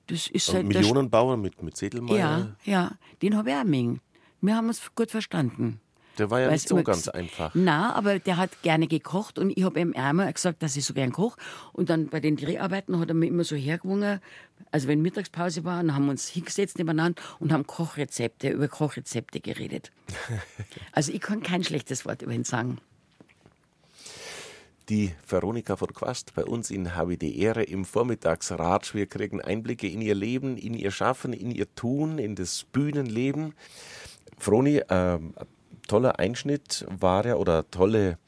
das ist halt Millionenbauer mit, mit Sedelmeier. Ja, ja, den habe ich auch mengen. Wir haben uns gut verstanden. Der war ja nicht so ganz einfach. Na, aber der hat gerne gekocht und ich habe ihm einmal gesagt, dass ich so gern koche. Und dann bei den Dreharbeiten hat er mir immer so hergewungen, also wenn Mittagspause war, dann haben wir uns hingesetzt nebeneinander und haben Kochrezepte, über Kochrezepte geredet. also ich kann kein schlechtes Wort über ihn sagen. Die Veronika von Quast bei uns in Habe die Ehre im Vormittagsratsch. Wir kriegen Einblicke in ihr Leben, in ihr Schaffen, in ihr Tun, in das Bühnenleben. Froni, äh, toller Einschnitt war ja oder tolle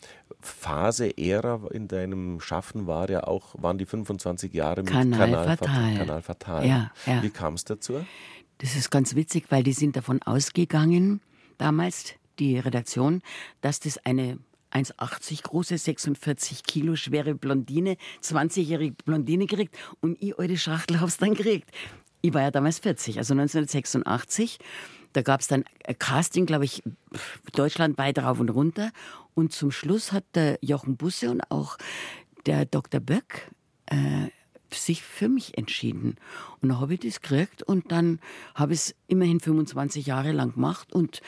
Phase, Ära in deinem Schaffen war ja auch, waren die 25 Jahre mit Kanal, Kanal Fatal. Kanal Fatal. Ja, ja. Wie kam es dazu? Das ist ganz witzig, weil die sind davon ausgegangen, damals die Redaktion, dass das eine 1,80 große, 46 Kilo schwere Blondine, 20-jährige Blondine kriegt und ich, alte Schachtel, hab's dann gekriegt. Ich war ja damals 40, also 1986. Da gab es dann ein Casting, glaube ich, deutschlandweit rauf und runter. Und zum Schluss hat der Jochen Busse und auch der Dr. Böck äh, sich für mich entschieden. Und dann habe ich das gekriegt und dann habe ich es immerhin 25 Jahre lang gemacht und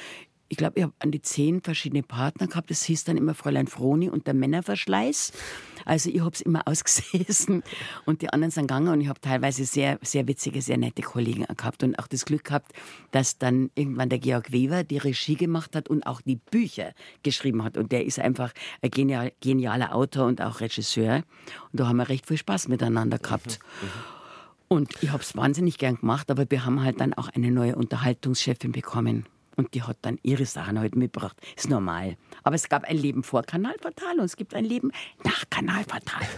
ich glaube, ich habe an die zehn verschiedene Partner gehabt. Das hieß dann immer Fräulein Froni und der Männerverschleiß. Also ich habe es immer ausgesessen und die anderen sind gegangen und ich habe teilweise sehr, sehr witzige, sehr nette Kollegen gehabt und auch das Glück gehabt, dass dann irgendwann der Georg Weber die Regie gemacht hat und auch die Bücher geschrieben hat. Und der ist einfach ein genial, genialer Autor und auch Regisseur. Und da haben wir recht viel Spaß miteinander gehabt. Und ich habe es wahnsinnig gern gemacht, aber wir haben halt dann auch eine neue Unterhaltungschefin bekommen. Und die hat dann ihre Sachen heute mitgebracht. Ist normal. Aber es gab ein Leben vor Kanalportal und es gibt ein Leben nach Kanalportal.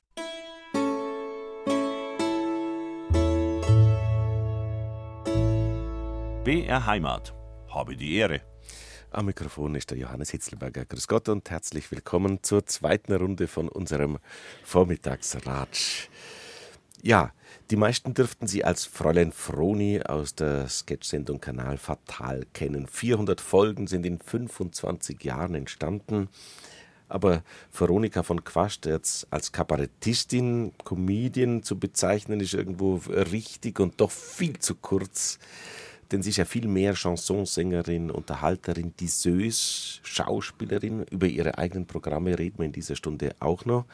BR Heimat. Habe die Ehre. Am Mikrofon ist der Johannes Hitzelberger. Grüß Gott und herzlich willkommen zur zweiten Runde von unserem Vormittagsratsch. Ja, die meisten dürften sie als Fräulein Froni aus der Sketchsendung Kanal Fatal kennen. 400 Folgen sind in 25 Jahren entstanden. Aber Veronika von Quast jetzt als Kabarettistin, Comedian zu bezeichnen, ist irgendwo richtig und doch viel zu kurz. Denn sie ist ja viel mehr Chansonsängerin, Unterhalterin, Disseuse, Schauspielerin. Über ihre eigenen Programme reden wir in dieser Stunde auch noch.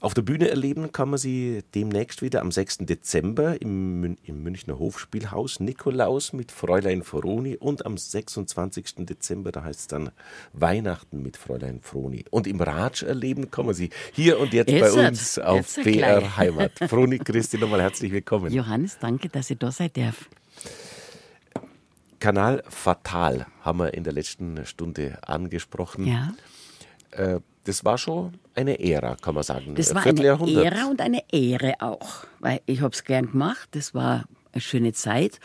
Auf der Bühne erleben kann man sie demnächst wieder am 6. Dezember im, Mün im Münchner Hofspielhaus Nikolaus mit Fräulein Froni und am 26. Dezember, da heißt es dann Weihnachten mit Fräulein Froni. Und im Ratsch erleben kann man sie hier und jetzt, jetzt bei uns auf BR gleich. Heimat. Froni, Christi, nochmal herzlich willkommen. Johannes, danke, dass ich da sein darf. Kanal Fatal haben wir in der letzten Stunde angesprochen. Ja. Äh, das war schon eine Ära, kann man sagen. Das war eine Ära und eine Ehre auch, weil ich habe es gern gemacht. Das war eine schöne Zeit.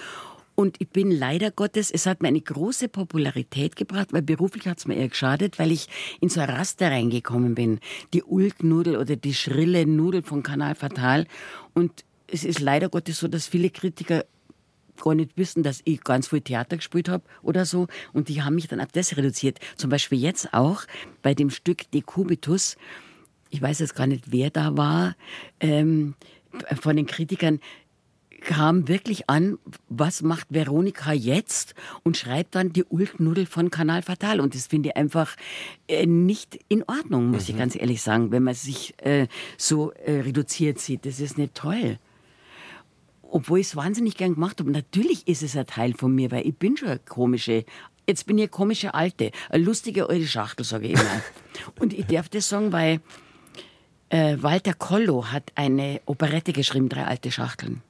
Und ich bin leider Gottes, es hat mir eine große Popularität gebracht, weil beruflich hat es mir eher geschadet, weil ich in so ein Raster reingekommen bin. Die Ulknudel oder die schrille Nudel von Kanal Fatal. Und es ist leider Gottes so, dass viele Kritiker gar nicht wissen, dass ich ganz viel Theater gespielt habe oder so. Und die haben mich dann auf das reduziert. Zum Beispiel jetzt auch bei dem Stück De Cubitus. Ich weiß jetzt gar nicht, wer da war. Ähm, von den Kritikern kam wirklich an, was macht Veronika jetzt und schreibt dann die Ulknudel von Kanal Fatal. Und das finde ich einfach äh, nicht in Ordnung, muss mhm. ich ganz ehrlich sagen, wenn man sich äh, so äh, reduziert sieht. Das ist nicht toll obwohl ich es wahnsinnig gern gemacht habe. Natürlich ist es ein Teil von mir, weil ich bin schon eine komische, jetzt bin ich eine komische Alte, eine lustige alte Schachtel, sage ich immer. Und ich darf das sagen, weil äh, Walter Kollo hat eine Operette geschrieben, drei alte Schachteln.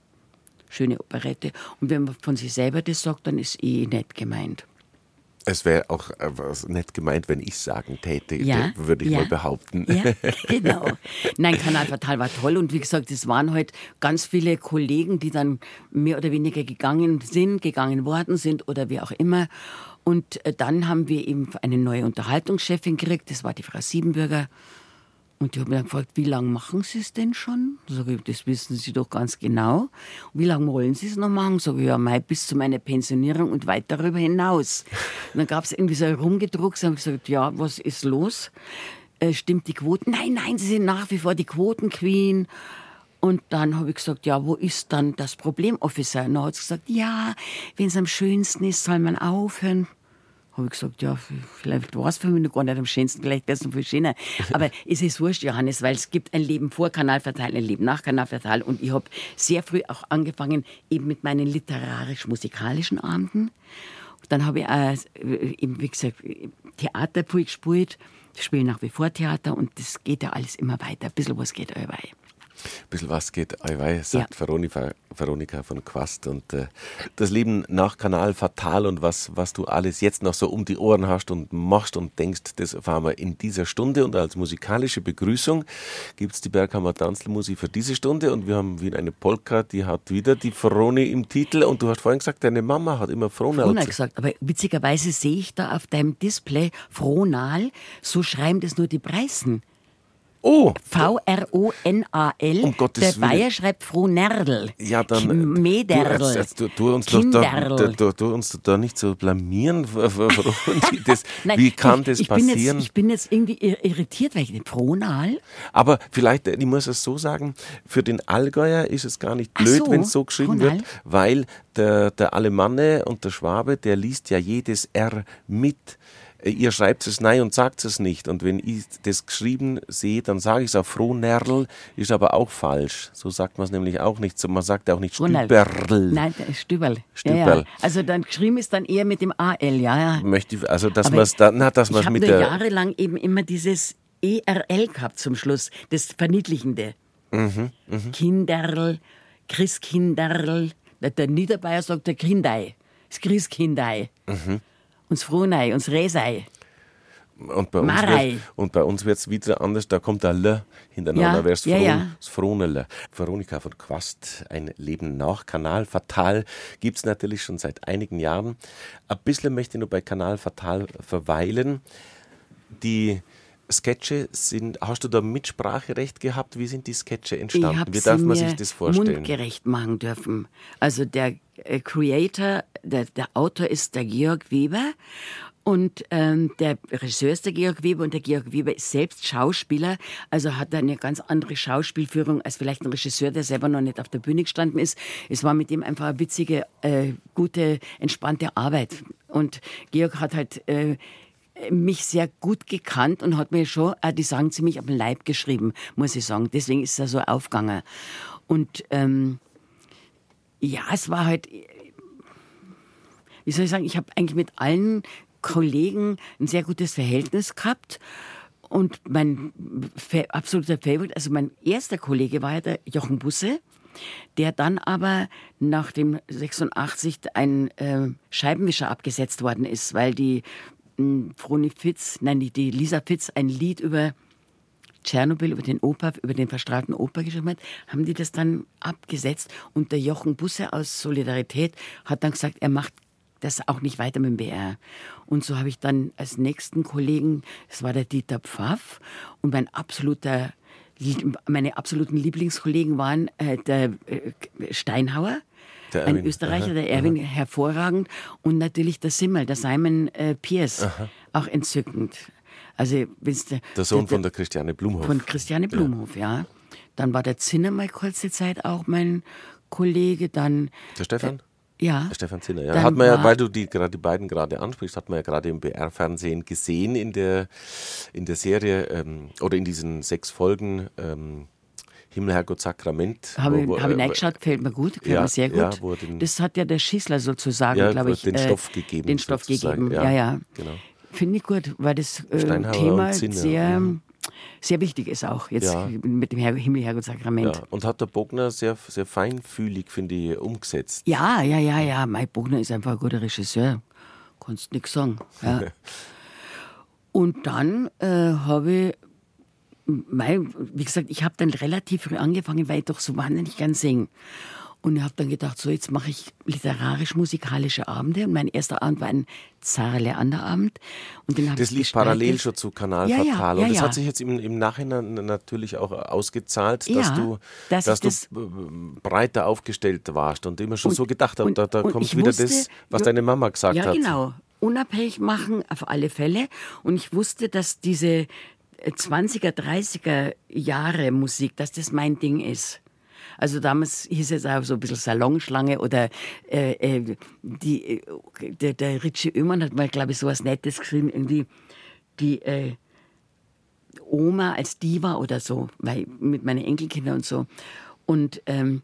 Schöne Operette. Und wenn man von sich selber das sagt, dann ist eh nicht gemeint. Es wäre auch äh, nett gemeint, wenn ich sagen täte, ja, würde ich ja, mal behaupten. Ja, genau. Nein, Kanal Fatal war toll und wie gesagt, es waren halt ganz viele Kollegen, die dann mehr oder weniger gegangen sind, gegangen worden sind oder wie auch immer. Und äh, dann haben wir eben eine neue Unterhaltungschefin gekriegt, das war die Frau Siebenbürger. Und die mich dann gefragt, wie lange machen Sie es denn schon? Sag ich, das wissen Sie doch ganz genau. Und wie lange wollen Sie es noch machen? Sag ich, ja, mal bis zu meiner Pensionierung und weit darüber hinaus. Und dann gab es irgendwie so ein Rumgedruck, so habe ich gesagt, ja, was ist los? Äh, stimmt die Quote? Nein, nein, Sie sind nach wie vor die Quotenqueen. Und dann habe ich gesagt, ja, wo ist dann das Problemofficer? Und dann hat sie gesagt, ja, wenn es am schönsten ist, soll man aufhören habe ich gesagt, ja, vielleicht war es für mich noch gar nicht am schönsten, vielleicht wäre es noch viel schöner. Aber es ist wurscht, Johannes, weil es gibt ein Leben vor Kanalverteil, ein Leben nach Kanalverteil. Und ich habe sehr früh auch angefangen, eben mit meinen literarisch-musikalischen Abenden. Dann habe ich äh, eben, wie gesagt, Theater gespielt, ich spiele nach wie vor Theater und das geht ja alles immer weiter. Ein bisschen was geht dabei. Ein bisschen was geht allweil, sagt ja. Veronika, Veronika von Quast. Und äh, das Leben nach Kanal fatal und was, was du alles jetzt noch so um die Ohren hast und machst und denkst, das erfahren wir in dieser Stunde. Und als musikalische Begrüßung gibt es die Berghammer Tanzmusik für diese Stunde. Und wir haben wieder eine Polka, die hat wieder die Froni im Titel. Und du hast vorhin gesagt, deine Mama hat immer Fronal. Fronal gesagt, aber witzigerweise sehe ich da auf deinem Display Fronal, so schreiben das nur die Preisen. Oh! V-R-O-N-A-L. Um Gottes Der Bayer schreibt Frohnerdl. Ja, dann. Mederdl. Du, jetzt, du, du, uns doch da, du, du, uns da nicht so blamieren. das, Nein, wie kann ich, das ich passieren? Bin jetzt, ich bin jetzt irgendwie irritiert, weil ich den Fronal. Aber vielleicht, ich muss es so sagen, für den Allgäuer ist es gar nicht blöd, so, wenn es so geschrieben Fronal. wird, weil der, der Alemanne und der Schwabe, der liest ja jedes R mit. Äh, ihr schreibt es nein und sagt es nicht. Und wenn ich das geschrieben sehe, dann sage ich es auch Frohnerl, ist aber auch falsch. So sagt man es nämlich auch nicht. So, man sagt auch nicht Stüberl. Nein, Stüberl. Stüberl. Ja, ja. Also dann geschrieben ist dann eher mit dem AL, ja, ja. Möchte ich, also dass man es dann hat, dass man es mit der. Ich habe jahrelang eben immer dieses ERL gehabt zum Schluss, das Verniedlichende. Mhm, mh. Kinderl, Christkinderl. Der Niederbayer sagt der Kindei, das Christkindei. Mhm uns Frohnei, uns Resei. Und bei, uns wird, und bei uns wird es wieder anders, da kommt der L hintereinander, ja, ja, Fron, ja. das Fronele. Veronika von Quast, ein Leben nach Kanal Fatal, gibt es natürlich schon seit einigen Jahren. Ein bisschen möchte ich nur bei Kanal Fatal verweilen. Die Sketche sind, hast du da Mitspracherecht gehabt? Wie sind die Sketche entstanden? Wie darf man sich das vorstellen? mundgerecht machen dürfen. Also der äh, Creator, der, der Autor ist der Georg Weber und ähm, der Regisseur ist der Georg Weber und der Georg Weber ist selbst Schauspieler, also hat eine ganz andere Schauspielführung als vielleicht ein Regisseur, der selber noch nicht auf der Bühne gestanden ist. Es war mit ihm einfach eine witzige, äh, gute, entspannte Arbeit. Und Georg hat halt äh, mich sehr gut gekannt und hat mir schon äh, die Sagen ziemlich auf den Leib geschrieben, muss ich sagen. Deswegen ist er so aufgegangen. Und ähm, ja, es war halt, wie soll ich sagen, ich habe eigentlich mit allen Kollegen ein sehr gutes Verhältnis gehabt. Und mein absoluter Favorite, also mein erster Kollege war ja der Jochen Busse, der dann aber nach dem 86 ein äh, Scheibenwischer abgesetzt worden ist, weil die Froni Fitz, nein, die, Lisa Fitz ein Lied über Tschernobyl, über den Oper, über den verstrahlten Oper geschrieben hat, haben die das dann abgesetzt. Und der Jochen Busse aus Solidarität hat dann gesagt, er macht das auch nicht weiter mit dem BR. Und so habe ich dann als nächsten Kollegen, das war der Dieter Pfaff und mein absoluter, meine absoluten Lieblingskollegen waren äh, der äh, Steinhauer, der ein Österreicher, aha, der Erwin, aha. hervorragend und natürlich der Simmel, der Simon äh, Pierce, aha. auch entzückend. Also, der, der Sohn der, von der Christiane Blumhof. Von Christiane Blumhof, ja. ja. Dann war der Zinner mal kurze Zeit auch mein Kollege. Dann der Stefan? Äh, ja. Stefan Zinner, ja. Hat man ja, weil du die, die beiden gerade ansprichst, hat man ja gerade im BR-Fernsehen gesehen in der, in der Serie ähm, oder in diesen sechs Folgen. Ähm, Himmel, Herrgott, Sakrament. Habe wo, hab ich reingeschaut, gefällt mir gut, gefällt ja, mir sehr gut. Ja, den, das hat ja der Schießler sozusagen, ja, glaube ich. Den äh, Stoff gegeben. Den Stoff sozusagen. gegeben, ja, ja. Genau. Finde ich gut, weil das äh, Thema sehr. Mhm sehr wichtig ist auch jetzt ja. mit dem Himmel, Herrgott, Sakrament. Ja. Und hat der Bogner sehr, sehr feinfühlig, finde ich, umgesetzt. Ja, ja, ja, ja. Mein Bogner ist einfach ein guter Regisseur. Kannst nichts sagen. Ja. Und dann äh, habe ich, mein, wie gesagt, ich habe dann relativ früh angefangen, weil ich doch so wahnsinnig gern singe. Und ich habe dann gedacht, so jetzt mache ich literarisch-musikalische Abende. Und mein erster Abend war ein Zarle Abend. Und den das lief parallel schon zu Kanal ja, Fatal. Ja, ja, und das hat sich jetzt im, im, Nachhinein natürlich auch ausgezahlt, dass du, dass, dass du das breiter aufgestellt warst und immer schon und, so gedacht hast, da, da kommt wieder wusste, das, was deine Mama gesagt hat. Ja, genau. Unabhängig machen auf alle Fälle. Und ich wusste, dass diese 20er, 30er Jahre Musik, dass das mein Ding ist. Also damals hieß es auch so ein bisschen Salonschlange oder äh, äh, die, äh, der, der Richie Oehmann hat mal, glaube ich, so was Nettes geschrieben, irgendwie die äh, Oma als Diva oder so, weil mit meinen Enkelkindern und so. Und ähm,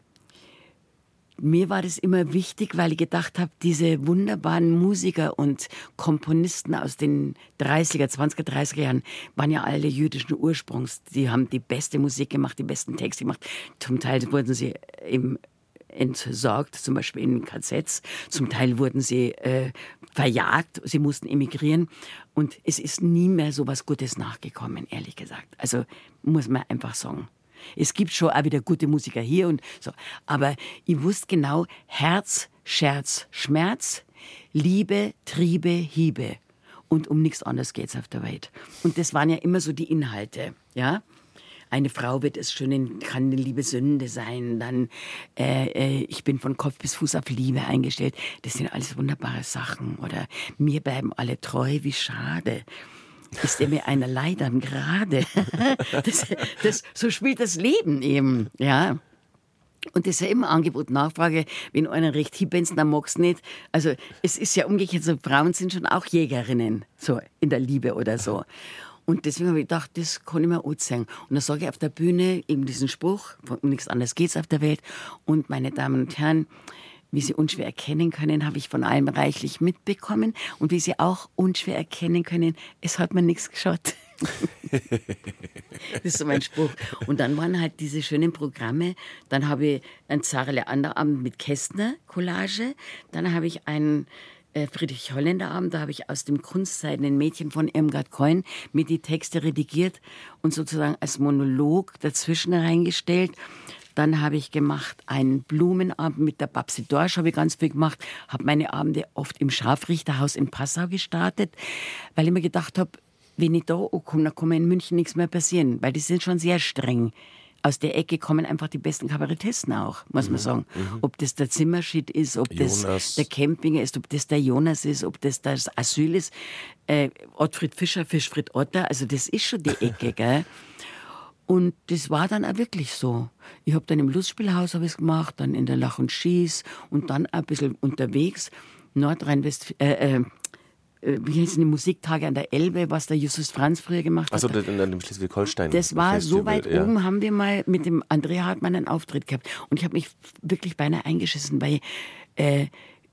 mir war das immer wichtig, weil ich gedacht habe, diese wunderbaren Musiker und Komponisten aus den 30er, 20er, 30er Jahren waren ja alle jüdischen Ursprungs. Die haben die beste Musik gemacht, die besten Texte gemacht. Zum Teil wurden sie eben entsorgt, zum Beispiel in KZs. Zum Teil wurden sie äh, verjagt, sie mussten emigrieren. Und es ist nie mehr so was Gutes nachgekommen, ehrlich gesagt. Also muss man einfach sagen. Es gibt schon auch wieder gute Musiker hier und so. Aber ich wusste genau, Herz, Scherz, Schmerz, Liebe, Triebe, Hiebe. Und um nichts anderes geht es auf der Welt. Und das waren ja immer so die Inhalte, ja. Eine Frau wird es schön, kann eine liebe Sünde sein. Dann, äh, äh, ich bin von Kopf bis Fuß auf Liebe eingestellt. Das sind alles wunderbare Sachen. Oder mir bleiben alle treu, wie schade ist er mir einer Leid am Grade. Das, das, so spielt das Leben eben, ja. Und das ist ja immer Angebot, Nachfrage. Wenn einer recht hibbenst, dann magst du nicht. Also, es ist ja umgekehrt so, Frauen sind schon auch Jägerinnen, so in der Liebe oder so. Und deswegen habe ich gedacht, das kann ich mir auch sagen. Und dann sage ich auf der Bühne eben diesen Spruch, um nichts anderes geht's auf der Welt. Und meine Damen und Herren, wie Sie unschwer erkennen können, habe ich von allem reichlich mitbekommen. Und wie Sie auch unschwer erkennen können, es hat mir nichts geschaut. das ist so mein Spruch. Und dann waren halt diese schönen Programme. Dann habe ich ein Zarle Anderabend mit Kästner Collage. Dann habe ich einen äh, Friedrich Holländer Abend, da habe ich aus dem Kunstseidenen Mädchen von Irmgard Coin mit die Texte redigiert und sozusagen als Monolog dazwischen reingestellt. Dann habe ich gemacht einen Blumenabend mit der Babsi Dorsch, habe ich ganz viel gemacht, habe meine Abende oft im Scharfrichterhaus in Passau gestartet, weil ich mir gedacht habe, wenn ich da komme, dann kann mir in München nichts mehr passieren, weil die sind schon sehr streng. Aus der Ecke kommen einfach die besten Kabarettisten auch, muss man mhm. sagen. Mhm. Ob das der Zimmerschied ist, ob Jonas. das der Campinger ist, ob das der Jonas ist, ob das das Asyl ist. Äh, Ottfried Fischer, Fischfried Otter, also das ist schon die Ecke, gell? Und das war dann auch wirklich so. Ich habe dann im Lustspielhaus ich gemacht, dann in der Lach und Schieß und dann ein bisschen unterwegs. Nordrhein-Westfalen, äh, äh, äh, wie hießen die Musiktage an der Elbe, was der Justus Franz früher gemacht Also hat. an dem Schleswig-Holstein. Das war Festival, so weit ja. oben, haben wir mal mit dem Andrea Hartmann einen Auftritt gehabt. Und ich habe mich wirklich beinahe eingeschissen, weil äh,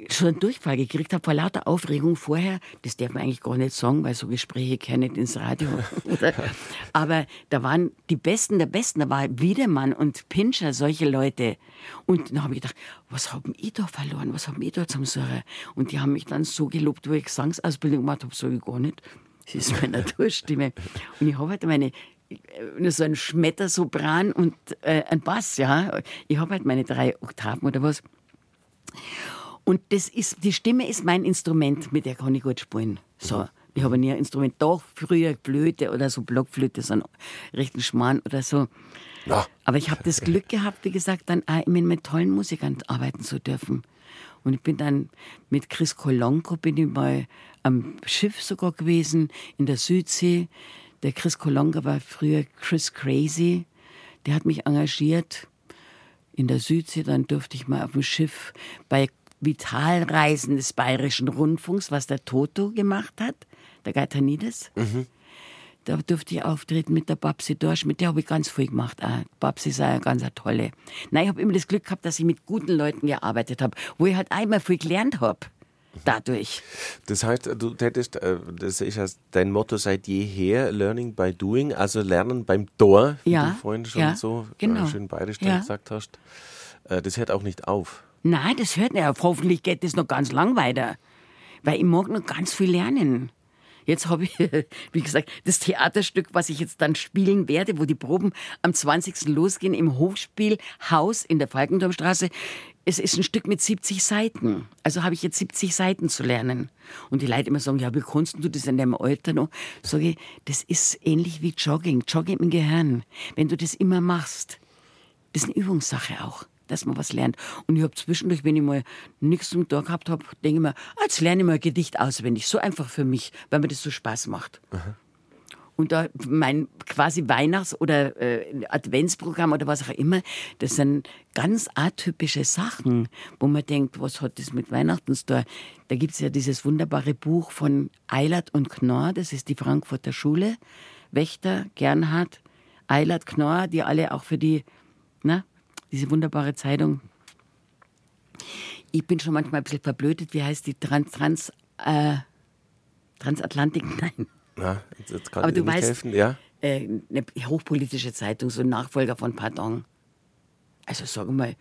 schon einen Durchfall gekriegt habe vor lauter Aufregung vorher. Das darf man eigentlich gar nicht sagen, weil so Gespräche gehören nicht ins Radio. Aber da waren die Besten der Besten. Da war Wiedemann und Pinscher, solche Leute. Und dann habe ich gedacht, was haben ich da verloren? Was haben ich da zum Sorgen? Und die haben mich dann so gelobt, wo ich Gesangsausbildung gemacht habe, sage ich gar nicht. Das ist meine Naturstimme. Und ich habe halt meine äh, so ein Schmettersopran und äh, ein Bass, ja. Ich habe halt meine drei Oktaven oder was. Und das ist, die Stimme ist mein Instrument, mit der kann ich gut spielen. So. Ich habe nie ein Instrument, doch früher Flöte oder so Blockflöte, so einen rechten Schmarrn oder so. Ja. Aber ich habe das Glück gehabt, wie gesagt, dann auch immer mit tollen Musikern arbeiten zu dürfen. Und ich bin dann mit Chris Kolonko bin ich mal am Schiff sogar gewesen, in der Südsee. Der Chris Kolonko war früher Chris Crazy. Der hat mich engagiert in der Südsee. Dann durfte ich mal auf dem Schiff bei Vitalreisen des Bayerischen Rundfunks, was der Toto gemacht hat, der Gaetanides. Da durfte ich auftreten mit der Babsi Dorsch, mit der habe ich ganz viel gemacht. Auch. Babsi ist auch eine ganz tolle. Nein, ich habe immer das Glück gehabt, dass ich mit guten Leuten gearbeitet habe, wo ich halt einmal viel gelernt habe. Dadurch. Das heißt, du hättest, äh, das ist ja dein Motto seit jeher, Learning by Doing, also Lernen beim Tor, wie Ja, du vorhin schon ja, so äh, genau. schön bayerisch Ja. gesagt hast. Äh, Das hört auch nicht auf. Nein, das hört nicht auf. Hoffentlich geht das noch ganz lang weiter. Weil ich mag noch ganz viel lernen. Jetzt habe ich, wie gesagt, das Theaterstück, was ich jetzt dann spielen werde, wo die Proben am 20. losgehen im Hofspielhaus in der Falkenturmstraße. Es ist ein Stück mit 70 Seiten. Also habe ich jetzt 70 Seiten zu lernen. Und die Leute immer sagen, ja, wie kannst du das in deinem Alter noch? Sage ich, das ist ähnlich wie Jogging. Jogging im Gehirn. Wenn du das immer machst, das ist eine Übungssache auch, dass man was lernt. Und ich habe zwischendurch, wenn ich mal nichts zum Tag gehabt habe, denke ich mir, ah, jetzt lerne ich mal ein Gedicht auswendig. So einfach für mich, weil mir das so Spaß macht. Und da mein quasi Weihnachts- oder äh, Adventsprogramm oder was auch immer, das sind ganz atypische Sachen, wo man denkt, was hat das mit Weihnachten zu tun? Da gibt es ja dieses wunderbare Buch von Eilert und Knorr, das ist die Frankfurter Schule. Wächter, Gernhardt, Eilert, Knorr, die alle auch für die, na, diese wunderbare Zeitung. Ich bin schon manchmal ein bisschen verblödet, wie heißt die Trans, Trans, äh, Transatlantik? Nein. Ja, jetzt, jetzt kann Aber du weißt, helfen. Ja? äh, eine hochpolitische Zeitung, so ein Nachfolger von Pardon. Also sag mal,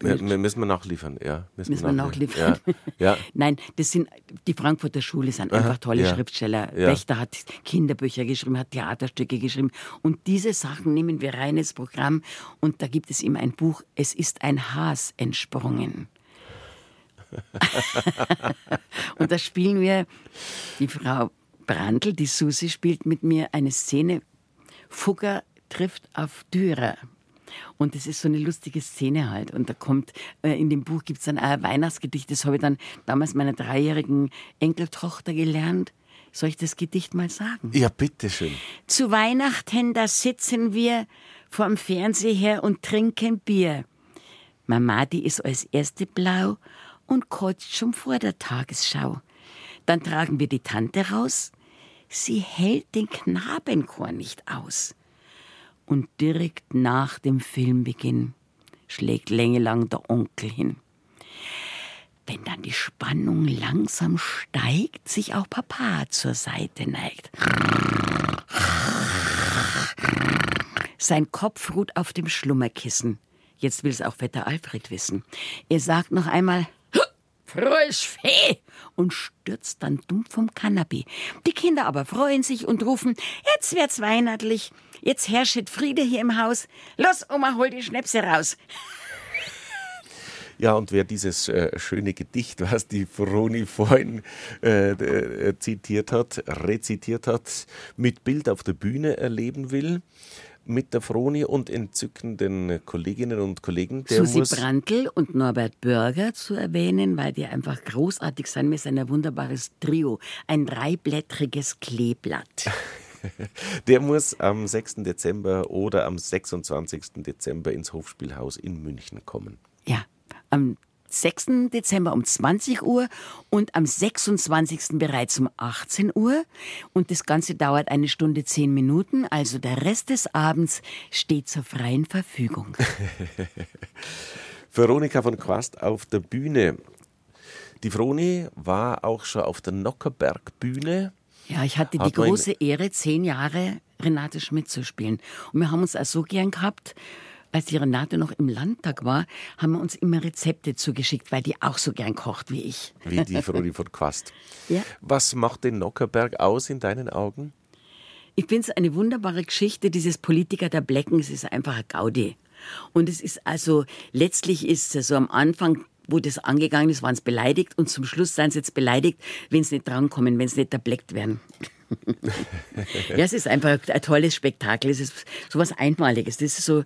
Wir müssen wir nachliefern, ja. müssen wir nachliefern. Ja. ja. Nein, das sind die Frankfurter Schule sind einfach tolle ja. Schriftsteller. Ja. Wächter hat Kinderbücher geschrieben, hat Theaterstücke geschrieben. Und diese Sachen nehmen wir rein ins Programm. Und da gibt es ihm ein Buch, Es ist ein Has entsprungen. und da spielen wir, die Frau Brandl, die Susi, spielt mit mir eine Szene. Fugger trifft auf Dürer. Und das ist so eine lustige Szene halt. Und da kommt, äh, in dem Buch gibt es dann ein Weihnachtsgedicht, das habe ich dann damals meiner dreijährigen Enkeltochter gelernt. Soll ich das Gedicht mal sagen? ja, bitteschön. Zu Weihnachten, da sitzen wir vorm Fernseher und trinken Bier. Mama, die ist als erste blau und kotzt schon vor der Tagesschau. Dann tragen wir die Tante raus. Sie hält den Knabenchor nicht aus. Und direkt nach dem Filmbeginn schlägt längelang der Onkel hin. Wenn dann die Spannung langsam steigt, sich auch Papa zur Seite neigt. Sein Kopf ruht auf dem Schlummerkissen. Jetzt will es auch Vetter Alfred wissen. Er sagt noch einmal, Frohes Fee! und stürzt dann dumm vom Kanapee. Die Kinder aber freuen sich und rufen, jetzt wird's weihnachtlich, jetzt herrscht Friede hier im Haus. Los, Oma, hol die Schnäpse raus. Ja, und wer dieses äh, schöne Gedicht, was die Froni vorhin äh, äh, zitiert hat, rezitiert hat, mit Bild auf der Bühne erleben will, mit der Froni und entzückenden Kolleginnen und Kollegen, der Susi muss Brandl und Norbert Bürger zu erwähnen, weil die einfach großartig sind. Wir sind ein wunderbares Trio, ein dreiblättriges Kleeblatt. Der muss am 6. Dezember oder am 26. Dezember ins Hofspielhaus in München kommen. Ja, am 6. Dezember um 20 Uhr und am 26. bereits um 18 Uhr. Und das Ganze dauert eine Stunde 10 Minuten, also der Rest des Abends steht zur freien Verfügung. Veronika von Quast auf der Bühne. Die Froni war auch schon auf der Nockerberg-Bühne. Ja, ich hatte die große Ehre, zehn Jahre Renate Schmidt zu spielen. Und wir haben uns auch so gern gehabt, als die Renate noch im Landtag war, haben wir uns immer Rezepte zugeschickt, weil die auch so gern kocht wie ich. Wie die Froni von Quast. Ja. Was macht den Nockerberg aus in deinen Augen? Ich finde es eine wunderbare Geschichte, dieses Politiker der Blecken. Es ist einfach ein Gaudi. Und es ist also, letztlich ist es so am Anfang wo das angegangen ist, waren sie beleidigt und zum Schluss sind sie jetzt beleidigt, wenn sie nicht drankommen, wenn sie nicht erbleckt werden. ja, es ist einfach ein tolles Spektakel. Es ist so was Einmaliges. Das ist so,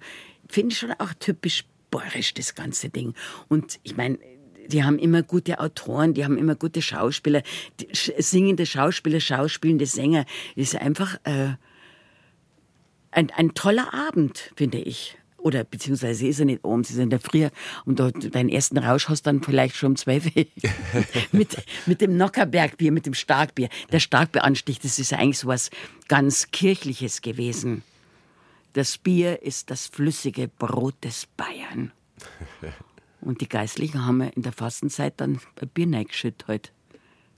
finde ich schon auch typisch bäuerisch, das ganze Ding. Und ich meine, die haben immer gute Autoren, die haben immer gute Schauspieler, singende Schauspieler, schauspielende Sänger. Das ist einfach äh, ein, ein toller Abend, finde ich oder beziehungsweise ist er nicht oben, sie sind ja früher und da, deinen ersten Rausch hast dann vielleicht schon um zwölf mit, mit dem Nockerbergbier, mit dem Starkbier. Der Starkbieranstich, das ist ja eigentlich so was ganz Kirchliches gewesen. Das Bier ist das flüssige Brot des Bayern. Und die Geistlichen haben in der Fastenzeit dann ein Bier reingeschüttet halt.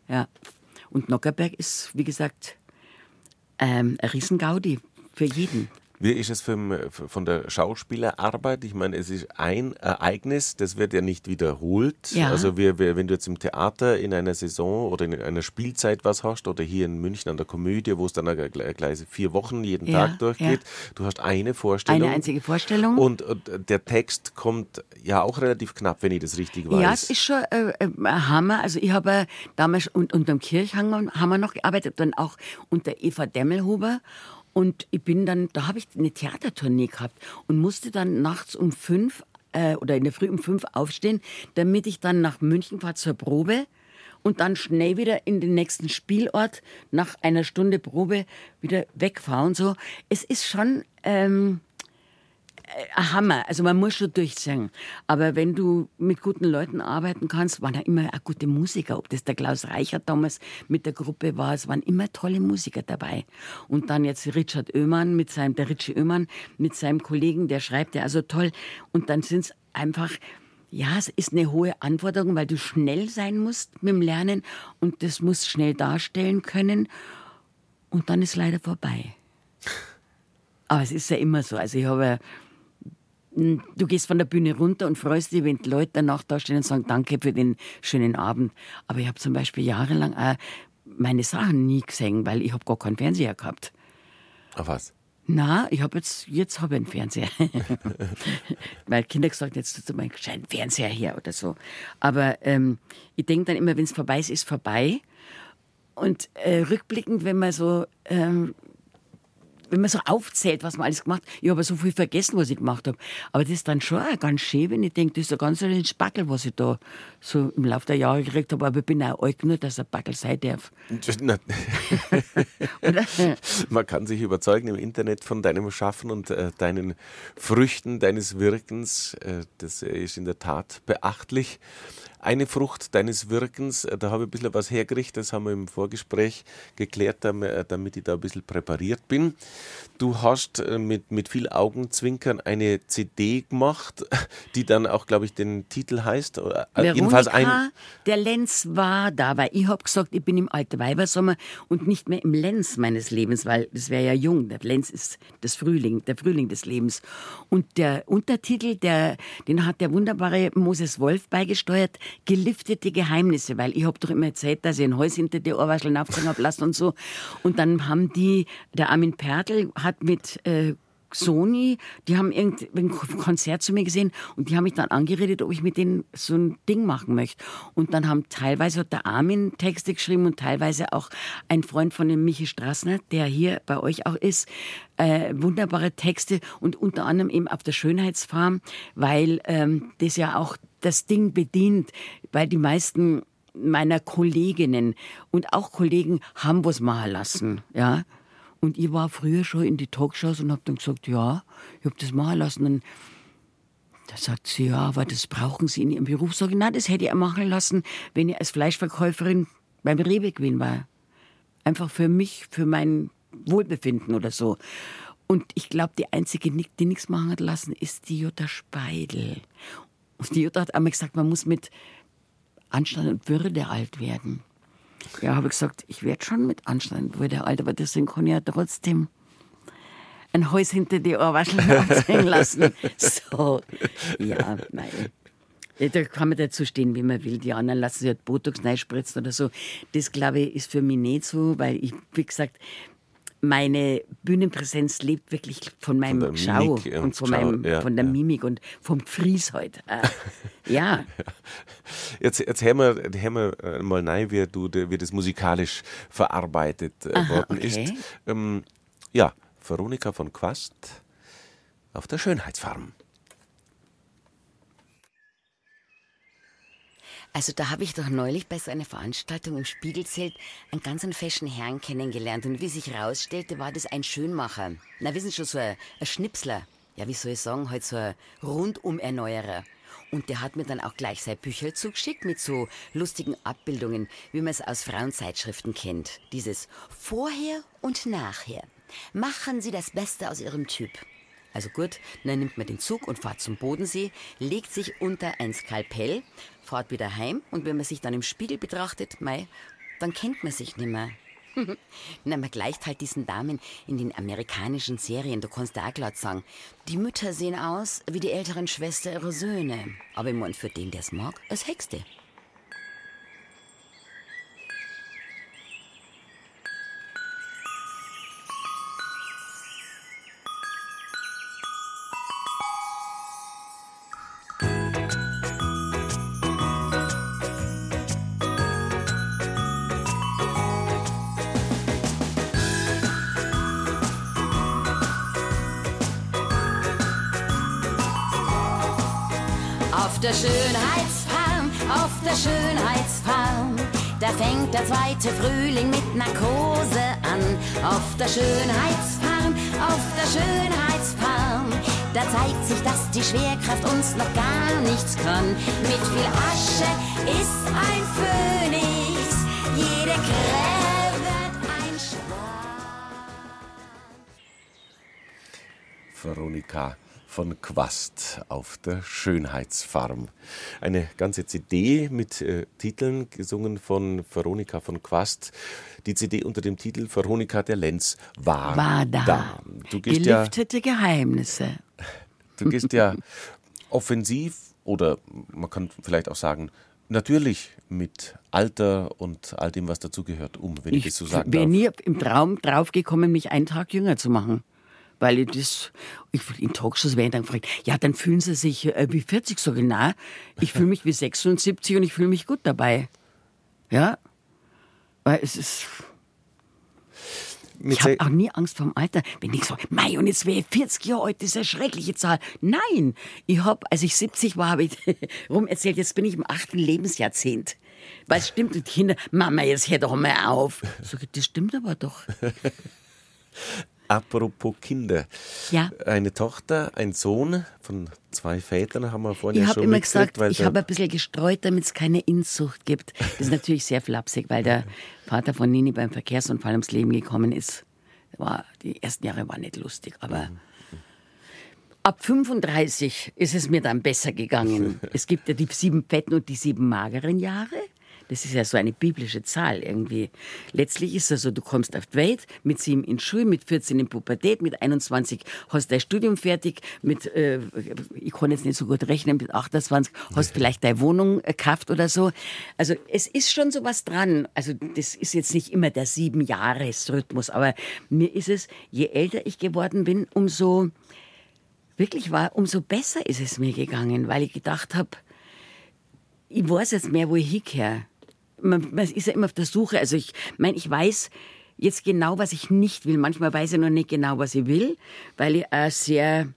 Ja. Und Nockerberg ist, wie gesagt, ähm, ein Riesengaudi für jeden. Wie ist es vom, von der Schauspielerarbeit? Ich meine, es ist ein Ereignis, das wird ja nicht wiederholt. Ja. Also wir, wir, wenn du jetzt im Theater in einer Saison oder in einer Spielzeit was hast oder hier in München an der Komödie, wo es dann gleich vier Wochen jeden ja, Tag durchgeht, ja. du hast eine Vorstellung. Eine einzige Vorstellung. Und, und, der Text kommt ja auch relativ knapp, wenn ich das richtig weiß. Ja, es ist schon äh, ein Hammer. Also ich habe äh, damals unter dem Kirchhang haben wir noch gearbeitet, dann auch unter Eva Demmelhuber. Und ich bin dann, da habe ich eine Theatertournee gehabt und musste dann nachts um fünf äh, oder in der Früh um fünf aufstehen, damit ich dann nach München fahre zur Probe und dann schnell wieder in den nächsten Spielort nach einer Stunde Probe wieder wegfahre und so. Es ist schon ähm, äh, ein Hammer. Also man muss schon durchsingen. Aber wenn du mit guten Leuten arbeiten kannst, waren ja immer auch gute Musiker. Ob das der Klaus Reichert damals mit der Gruppe war, es waren immer tolle Musiker dabei. Und dann jetzt Richard Oehmann mit seinem, der Richie Oehmann mit seinem Kollegen, der schreibt ja also toll. Und dann sind es einfach, ja, es ist eine hohe Anforderung, weil du schnell sein musst mit dem Lernen und das musst schnell darstellen können. Und dann ist leider vorbei. Aber es ist ja immer so. Also ich habe du gehst von der Bühne runter und freust dich, wenn die Leute danach da stehen und sagen, danke für den schönen Abend. Aber ich habe zum Beispiel jahrelang auch meine Sachen nie gesehen, weil ich habe gar keinen Fernseher gehabt. Auf was? Na, ich habe jetzt, jetzt habe ich einen Fernseher. weil Kinder gesagt jetzt tut mal einen Fernseher her oder so. Aber ähm, ich denke dann immer, wenn es vorbei ist, ist vorbei. Und äh, rückblickend, wenn man so ähm, wenn man so aufzählt, was man alles gemacht hat, ich habe so viel vergessen, was ich gemacht habe. Aber das ist dann schon ganz schön, wenn ich denke, das ist ein ganz ein Spackel, was ich da so im Laufe der Jahre gekriegt habe. Aber ich bin auch alt genug, dass ein Backel sein darf. man kann sich überzeugen im Internet von deinem Schaffen und äh, deinen Früchten, deines Wirkens. Äh, das ist in der Tat beachtlich eine Frucht deines Wirkens, äh, da habe ich ein bisschen was hergerichtet, das haben wir im Vorgespräch geklärt, äh, damit ich da ein bisschen präpariert bin. Du hast äh, mit, mit viel Augenzwinkern eine CD gemacht, die dann auch, glaube ich, den Titel heißt. Veronika, jedenfalls ein der Lenz war da, weil ich habe gesagt, ich bin im alten Weibersommer und nicht mehr im Lenz meines Lebens, weil das wäre ja jung. Der Lenz ist das Frühling, der Frühling des Lebens. Und der Untertitel, der, den hat der wunderbare Moses Wolf beigesteuert, geliftete Geheimnisse, weil ich habe doch immer erzählt, dass ich ein Hals hinter die Ohrwascheln aufgezogen habe und so. Und dann haben die, der Armin Pertl hat mit äh, Sony, die haben irgendein Konzert zu mir gesehen und die haben mich dann angeredet, ob ich mit denen so ein Ding machen möchte. Und dann haben teilweise hat der Armin Texte geschrieben und teilweise auch ein Freund von dem Michi Strassner, der hier bei euch auch ist, äh, wunderbare Texte und unter anderem eben auf der Schönheitsfarm, weil ähm, das ja auch das Ding bedient, weil die meisten meiner Kolleginnen und auch Kollegen haben was machen lassen, ja. Und ich war früher schon in die Talkshows und habe dann gesagt, ja, ich habe das machen lassen. Und Da sagt sie, ja, aber das brauchen Sie in Ihrem Beruf. Sag ich, na, das hätte ich auch machen lassen, wenn ich als Fleischverkäuferin beim Rewe gewesen war. Einfach für mich, für mein Wohlbefinden oder so. Und ich glaube, die einzige, die nichts machen hat lassen, ist die Jutta Speidel. Und die Jutta hat einmal gesagt, man muss mit Anstand und Würde alt werden. Ja, habe ich gesagt, ich werde schon mit Anstand und Würde alt, aber deswegen kann ich ja trotzdem ein Häus hinter die Ohrwaschel aufhängen lassen. So, ja, nein. Da kann man dazu stehen, wie man will. Die anderen lassen sich halt Botox reinspritzen oder so. Das, glaube ich, ist für mich nicht so, weil ich, wie gesagt, meine Bühnenpräsenz lebt wirklich von meinem von Schau und, und von, Schau, meinem, ja, von der ja. Mimik und vom Fries heute. Äh, ja. Jetzt, jetzt hören, wir, hören wir äh, mal rein, wie, du, wie das musikalisch verarbeitet äh, Aha, worden okay. ist. Ähm, ja, Veronika von Quast auf der Schönheitsfarm. Also da habe ich doch neulich bei so einer Veranstaltung im Spiegelzelt einen ganz feschen Herrn kennengelernt. Und wie sich herausstellte, war das ein Schönmacher. Na, wissen Sie schon, so ein, ein Schnipsler. Ja, wie soll ich sagen, halt so ein Rundum-Erneuerer. Und der hat mir dann auch gleich sein Bücher zugeschickt mit so lustigen Abbildungen, wie man es aus Frauenzeitschriften kennt. Dieses Vorher und Nachher. Machen Sie das Beste aus Ihrem Typ. Also gut, dann nimmt man den Zug und fährt zum Bodensee, legt sich unter ein Skalpell, fährt wieder heim und wenn man sich dann im Spiegel betrachtet, mei, dann kennt man sich nicht mehr. Na, man gleicht halt diesen Damen in den amerikanischen Serien, da kannst du auch glatt sagen. Die Mütter sehen aus wie die älteren Schwester ihrer Söhne. Aber ich mein, für den, der es mag, als Hexte. Die Schwerkraft uns noch gar nichts kann. Mit viel Asche ist ein Phönix, jede Krähe wird ein Schwan. Veronika von Quast auf der Schönheitsfarm. Eine ganze CD mit äh, Titeln, gesungen von Veronika von Quast. Die CD unter dem Titel Veronika der Lenz war, war da. da. Du gehst Gelüftete ja, Geheimnisse. Du gehst ja offensiv oder man kann vielleicht auch sagen, natürlich mit Alter und all dem, was dazugehört, um, wenn ich, ich das so sagen darf. Ich wäre nie im Traum draufgekommen, mich einen Tag jünger zu machen weil ich das, ich, in Talkshows werden dann gefragt, ja, dann fühlen Sie sich äh, wie 40, so genau. Ich fühle mich wie 76 und ich fühle mich gut dabei. Ja, weil es ist... ich habe auch nie Angst vor dem Alter. Wenn ich sage, mei, und jetzt wäre ich 40 Jahre alt, das ist eine schreckliche Zahl. Nein, ich habe, als ich 70 war, habe ich rum erzählt, jetzt bin ich im achten Lebensjahrzehnt. Weil es stimmt, die Kinder, Mama, jetzt hör doch mal auf. Ich, das stimmt aber doch. Apropos Kinder. Ja. Eine Tochter, ein Sohn von zwei Vätern haben wir vorhin ich ja schon immer gesagt, ich habe ein bisschen gestreut, damit es keine Inzucht gibt. Das ist natürlich sehr flapsig, weil der Vater von Nini beim Verkehrsunfall ums Leben gekommen ist. War, die ersten Jahre waren nicht lustig, aber mhm. ab 35 ist es mir dann besser gegangen. es gibt ja die sieben fetten und die sieben mageren Jahre. Das ist ja so eine biblische Zahl irgendwie. Letztlich ist es so, du kommst auf die Welt, mit sieben in Schule, mit 14 in Pubertät, mit 21 hast dein Studium fertig, mit, äh, ich kann jetzt nicht so gut rechnen, mit 28 hast vielleicht deine Wohnung äh, gekauft oder so. Also es ist schon so was dran. Also das ist jetzt nicht immer der sieben Jahres-Rhythmus, aber mir ist es, je älter ich geworden bin, umso wirklich war, umso besser ist es mir gegangen, weil ich gedacht habe, ich weiß jetzt mehr, wo ich hingehöre man, man ist ja immer auf der Suche. Also ich meine, ich weiß jetzt genau, was ich nicht will. Manchmal weiß ich noch nicht genau, was ich will, weil ich auch sehr,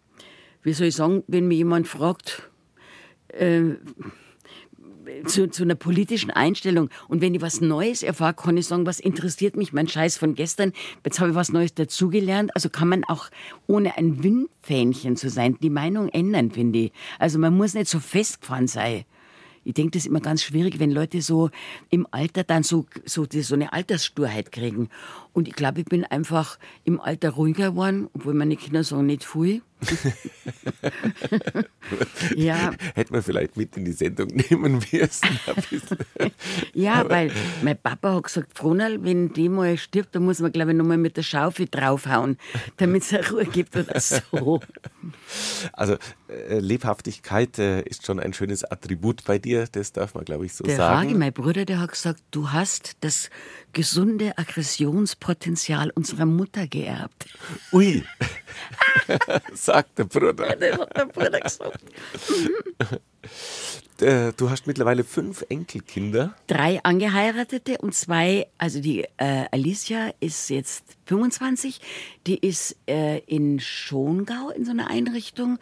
wie soll ich sagen, wenn mir jemand fragt, äh, zu, zu einer politischen Einstellung. Und wenn ich was Neues erfahre, kann ich sagen, was interessiert mich, mein Scheiß von gestern. Jetzt habe ich was Neues dazugelernt. Also kann man auch ohne ein Windfähnchen zu sein, die Meinung ändern, finde ich. Also man muss nicht so festgefahren sein. Ich denke, das ist immer ganz schwierig, wenn Leute so im Alter dann so, so, so eine Alterssturheit kriegen. Und ich glaube, ich bin einfach im Alter ruhiger geworden, obwohl meine Kinder sagen, nicht viel. ja. Hätte man vielleicht mit in die Sendung nehmen müssen. ja, weil mein Papa hat gesagt, Fronal, wenn die mal stirbt, dann muss man, glaube ich, nochmal mit der Schaufel draufhauen, damit es eine Ruhe gibt oder so. Also äh, Lebhaftigkeit äh, ist schon ein schönes Attribut bei dir, das darf man, glaube ich, so der sagen. Hagi, mein Bruder, der hat gesagt, du hast das gesunde Aggressionspotenzial unserer Mutter geerbt. Ui, sagt der Bruder. Der Bruder gesagt. Du hast mittlerweile fünf Enkelkinder. Drei angeheiratete und zwei, also die äh, Alicia ist jetzt 25, die ist äh, in Schongau in so einer Einrichtung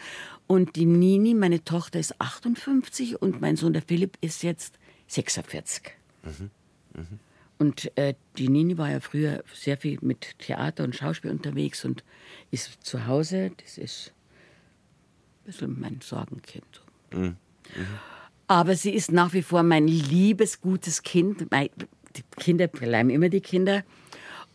und die Nini, meine Tochter, ist 58 und mein Sohn, der Philipp, ist jetzt 46. Mhm. Mhm. Und äh, die Nini war ja früher sehr viel mit Theater und Schauspiel unterwegs und ist zu Hause. Das ist ein bisschen mein Sorgenkind. Mhm. Mhm. Aber sie ist nach wie vor mein liebes, gutes Kind. Mein, die Kinder bleiben immer die Kinder.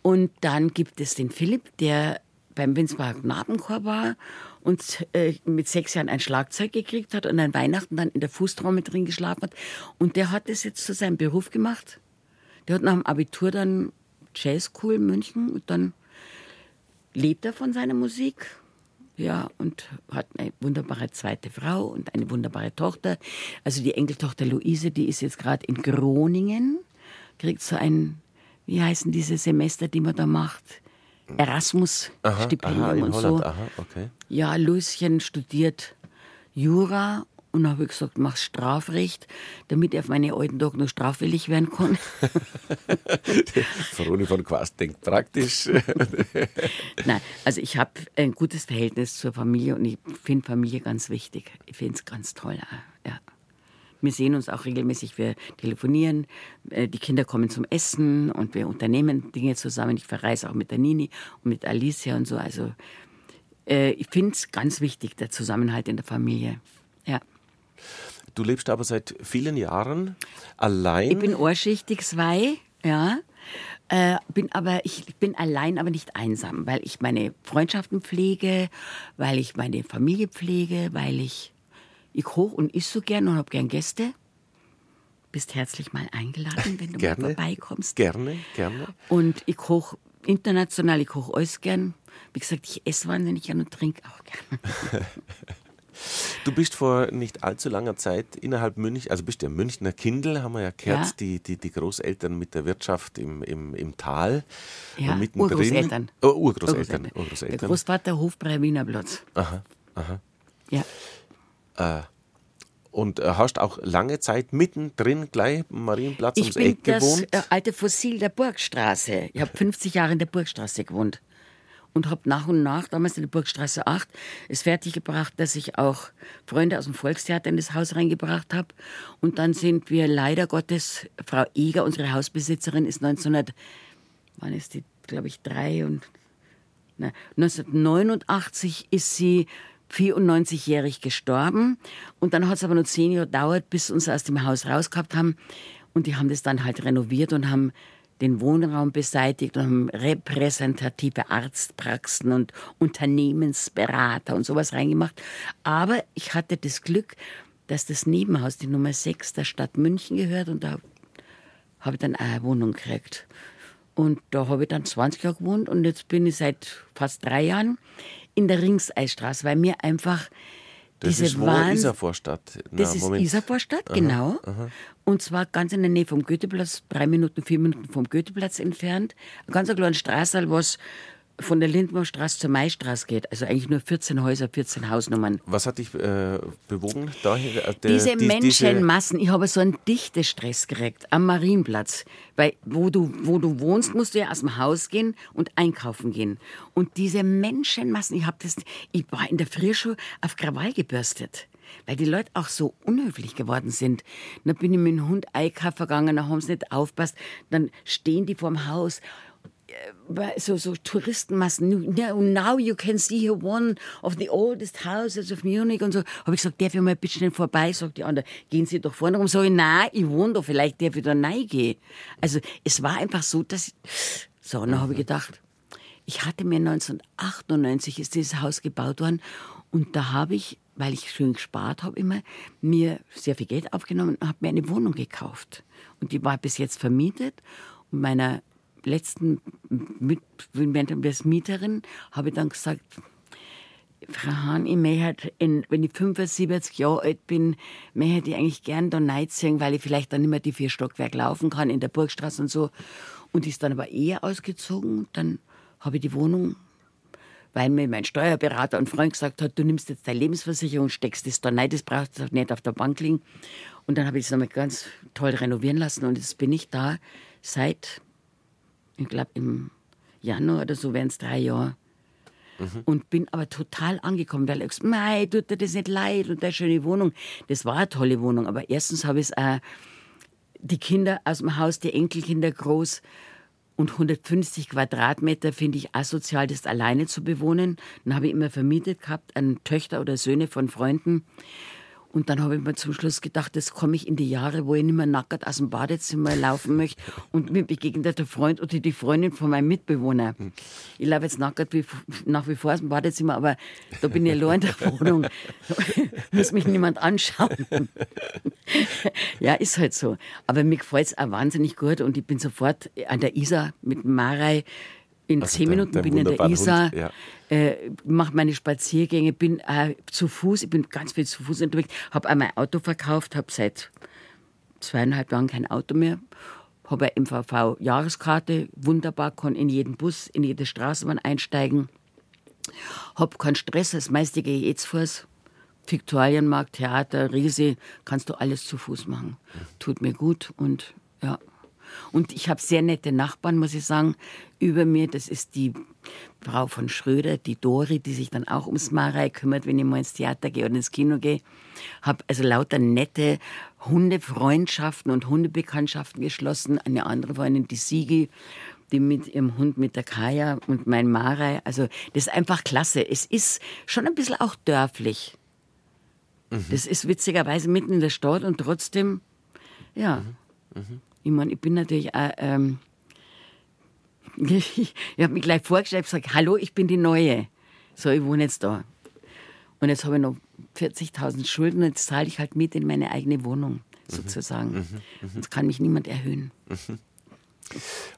Und dann gibt es den Philipp, der beim Winsbacher Knabenchor war und äh, mit sechs Jahren ein Schlagzeug gekriegt hat und an Weihnachten dann in der Fußtrommel drin geschlafen hat. Und der hat es jetzt zu seinem Beruf gemacht. Der hat nach dem Abitur dann Jazz School in München und dann lebt er von seiner Musik. Ja, und hat eine wunderbare zweite Frau und eine wunderbare Tochter. Also die Enkeltochter Luise, die ist jetzt gerade in Groningen, kriegt so ein, wie heißen diese Semester, die man da macht? Erasmus-Stipendium und so. Aha, okay. Ja, Luischen studiert Jura und dann habe ich gesagt, mach Strafrecht, damit ich auf meine alten Tage noch straffällig werden kann. Veroni von Quast denkt praktisch. Nein, also ich habe ein gutes Verhältnis zur Familie und ich finde Familie ganz wichtig. Ich finde es ganz toll. Ja. Wir sehen uns auch regelmäßig, wir telefonieren, äh, die Kinder kommen zum Essen und wir unternehmen Dinge zusammen. Ich verreise auch mit der Nini und mit Alicia und so. Also äh, ich finde es ganz wichtig, der Zusammenhalt in der Familie. Ja. Du lebst aber seit vielen Jahren allein. Ich bin ohrschichtig zwei, ja. Äh, bin aber ich bin allein, aber nicht einsam, weil ich meine Freundschaften pflege, weil ich meine Familie pflege, weil ich ich hoch und isst so gern und habe gern Gäste. Bist herzlich mal eingeladen, wenn du gerne, mal vorbeikommst. Gerne, gerne. Und ich koche international, ich koche alles gern. Wie gesagt, ich esse wahnsinnig gern und trinke auch gern. Du bist vor nicht allzu langer Zeit innerhalb München, also bist ja Münchner Kindl, haben wir ja gehört, ja. Die, die, die Großeltern mit der Wirtschaft im, im, im Tal. Ja, mittendrin. Urgroßeltern. Oh, Urgroßeltern. Urgroßeltern. Urgroßeltern. Der Großvater Hofbrei Wienerplatz. Aha, aha. Ja. Äh, und äh, hast auch lange Zeit mittendrin gleich Marienplatz ich ums Eck gewohnt? Ich bin das alte Fossil der Burgstraße. Ich habe 50 Jahre in der Burgstraße gewohnt und habe nach und nach, damals in der Burgstraße 8, es fertiggebracht, dass ich auch Freunde aus dem Volkstheater in das Haus reingebracht habe. Und dann sind wir leider Gottes, Frau Eger, unsere Hausbesitzerin, ist 1900, wann ist die, glaube ich, drei und, na, 1989 ist sie 94-jährig gestorben. Und dann hat es aber noch zehn Jahre gedauert, bis uns aus dem Haus rausgehabt haben. Und die haben das dann halt renoviert und haben den Wohnraum beseitigt und haben repräsentative Arztpraxen und Unternehmensberater und sowas reingemacht. Aber ich hatte das Glück, dass das Nebenhaus, die Nummer 6 der Stadt München gehört und da habe ich dann eine Wohnung gekriegt. Und da habe ich dann 20 Jahre gewohnt und jetzt bin ich seit fast drei Jahren in der Ringseisstraße, weil mir einfach das diese ist wo Wahn Isarvorstadt. Na, das ist Moment. Isarvorstadt, genau. Aha. Und zwar ganz in der Nähe vom Goetheplatz, drei Minuten, vier Minuten vom Goetheplatz entfernt. Ein ganz kleiner Straße, was von der Lindmannstraße zur Maistraße geht. Also eigentlich nur 14 Häuser, 14 Hausnummern. Was hat dich äh, bewogen? Daher, äh, der, diese die, Menschenmassen. Ich habe so einen Dichtestress gekriegt am Marienplatz. Weil wo du, wo du wohnst, musst du ja aus dem Haus gehen und einkaufen gehen. Und diese Menschenmassen, ich, hab das, ich war in der Früh schon auf Krawall gebürstet. weil die Leute auch so unhöflich geworden sind. Dann bin ich mit dem Hund einkaufen gegangen, dann haben sie nicht aufpasst, dann stehen die vorm Haus so, so Touristenmassen. Now you can see here one of the oldest houses of Munich und so. Habe ich gesagt, darf ich mal ein bisschen vorbei? Sagt die andere, gehen Sie doch vorne rum. Sag ich, nein, ich wohne da, vielleicht darf ich da reingehen. Also es war einfach so, dass ich, so, und dann habe ich gedacht, ich hatte mir 1998 ist dieses Haus gebaut worden und da habe ich, weil ich schön gespart habe immer, mir sehr viel Geld aufgenommen und habe mir eine Wohnung gekauft. Und die war bis jetzt vermietet und meiner letzten Mieterin habe ich dann gesagt, Frau Hahn, ich möchte, wenn ich 75 Jahre alt bin, möchte ich eigentlich gern da ziehen, weil ich vielleicht dann nicht mehr die vier Stockwerke laufen kann in der Burgstraße und so. Und ist dann aber eher ausgezogen. Dann habe ich die Wohnung, weil mir mein Steuerberater und Freund gesagt hat, du nimmst jetzt deine Lebensversicherung, steckst das da rein, das brauchst du nicht auf der Bank liegen. Und dann habe ich es nochmal ganz toll renovieren lassen und jetzt bin ich da seit ich glaube im Januar oder so wären es drei Jahre. Mhm. Und bin aber total angekommen, weil ich gesagt mei, tut dir das nicht leid und eine schöne Wohnung. Das war eine tolle Wohnung, aber erstens habe ich auch die Kinder aus dem Haus, die Enkelkinder groß und 150 Quadratmeter finde ich asozial, das alleine zu bewohnen. Dann habe ich immer vermietet gehabt an Töchter oder Söhne von Freunden. Und dann habe ich mir zum Schluss gedacht, das komme ich in die Jahre, wo ich nicht mehr nackert aus dem Badezimmer laufen möchte und mir begegnet der Freund oder die Freundin von meinem Mitbewohner. Ich laufe jetzt nackert wie, nach wie vor aus dem Badezimmer, aber da bin ich allein in der Wohnung. Muss mich niemand anschauen. ja, ist halt so. Aber mir gefällt es auch wahnsinnig gut und ich bin sofort an der Isar mit Marei in also zehn Minuten bin ich in der Isar, ja. äh, mache meine Spaziergänge, bin äh, zu Fuß, ich bin ganz viel zu Fuß unterwegs, habe einmal ein Auto verkauft, habe seit zweieinhalb Jahren kein Auto mehr, habe eine MVV-Jahreskarte, wunderbar, kann in jeden Bus, in jede Straßenbahn einsteigen, habe keinen Stress, das meiste gehe ich jetzt Fuß. Viktualienmarkt, Theater, Riese, kannst du alles zu Fuß machen. Tut mir gut und ja. Und ich habe sehr nette Nachbarn, muss ich sagen, über mir. Das ist die Frau von Schröder, die Dori, die sich dann auch ums Marei kümmert, wenn ich mal ins Theater gehe oder ins Kino gehe. Habe also lauter nette Hundefreundschaften und Hundebekanntschaften geschlossen. Eine andere Freundin, die Sigi, die mit ihrem Hund, mit der Kaya und mein Marei. Also das ist einfach klasse. Es ist schon ein bisschen auch dörflich. Mhm. Das ist witzigerweise mitten in der Stadt und trotzdem, ja. Mhm. Mhm. Ich meine, ich bin natürlich auch, ähm, ich habe mich gleich vorgestellt, und gesagt, hallo, ich bin die Neue. So, ich wohne jetzt da. Und jetzt habe ich noch 40.000 Schulden und jetzt zahle ich halt mit in meine eigene Wohnung, sozusagen. Mhm, mhm, Sonst kann mich niemand erhöhen. Mhm.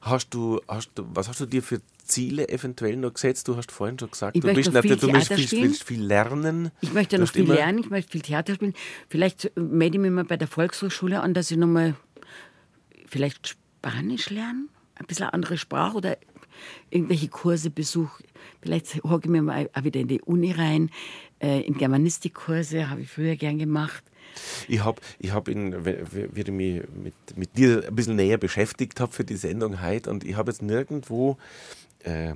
Hast du, hast du, was hast du dir für Ziele eventuell noch gesetzt? Du hast vorhin schon gesagt, ich du, bist viel du willst viel, viel, viel, lernen. Ich möchte noch viel lernen, ich möchte viel Theater spielen. Vielleicht melde ich mich mal bei der Volkshochschule an, dass ich nochmal vielleicht Spanisch lernen, ein bisschen eine andere Sprache oder irgendwelche Kurse besuche. Vielleicht hocke ich mir mal auch wieder in die Uni rein. Äh, in Germanistikkurse habe ich früher gern gemacht. Ich habe, ich hab wie ich mich mit, mit dir ein bisschen näher beschäftigt habe für die Sendung heute und ich habe jetzt nirgendwo äh,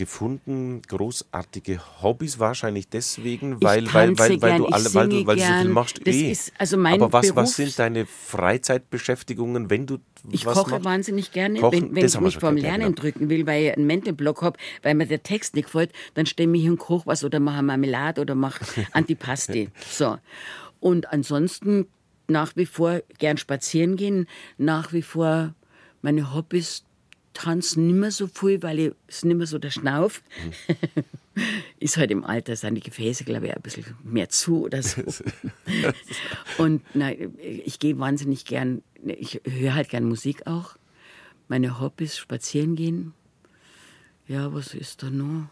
gefunden, großartige Hobbys wahrscheinlich deswegen, weil, weil, weil, weil, du alle, weil, du, weil du so viel machst. Eh. also mein Aber was, was sind deine Freizeitbeschäftigungen, wenn du Ich koche wahnsinnig gerne, wenn, wenn ich mich vorm Lernen genau. drücken will, weil ich einen Mentalblock habe, weil mir der Text nicht gefällt, dann stelle ich mich und koche was oder mache Marmelade oder mache Antipasti. so. Und ansonsten nach wie vor gern spazieren gehen, nach wie vor meine Hobbys tanzen nicht mehr so viel, weil ich es nicht mehr so der Schnauf. Mhm. ist halt im Alter, sind die Gefäße, glaube ich, ein bisschen mehr zu oder so. und nein, ich gehe wahnsinnig gern, ich höre halt gern Musik auch. Meine Hobbys, spazieren gehen. Ja, was ist da noch?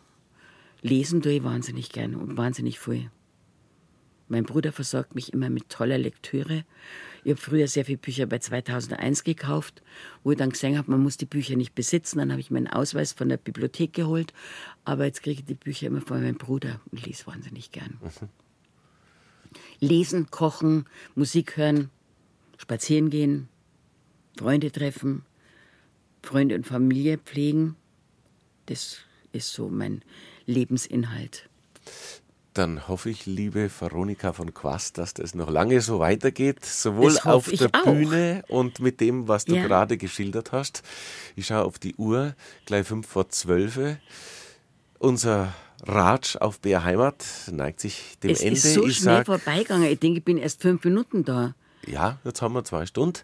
Lesen tue ich wahnsinnig gern und wahnsinnig viel. Mein Bruder versorgt mich immer mit toller Lektüre. Ich habe früher sehr viele Bücher bei 2001 gekauft, wo ich dann gesehen habe, man muss die Bücher nicht besitzen. Dann habe ich meinen Ausweis von der Bibliothek geholt. Aber jetzt kriege ich die Bücher immer von meinem Bruder und lese wahnsinnig gern. Mhm. Lesen, kochen, Musik hören, spazieren gehen, Freunde treffen, Freunde und Familie pflegen. Das ist so mein Lebensinhalt. Dann hoffe ich, liebe Veronika von Quast, dass das noch lange so weitergeht, sowohl auf der. Bühne und mit dem, was du Ja. gerade geschildert hast. Ich schaue auf die Uhr, gleich fünf vor zwölf. Unser Ratsch auf BR Heimat neigt sich dem es Ende. ist so ich schnell sag, vorbeigegangen. Ich denke, ich bin erst fünf Minuten da. ja, jetzt haben wir zwei Stunden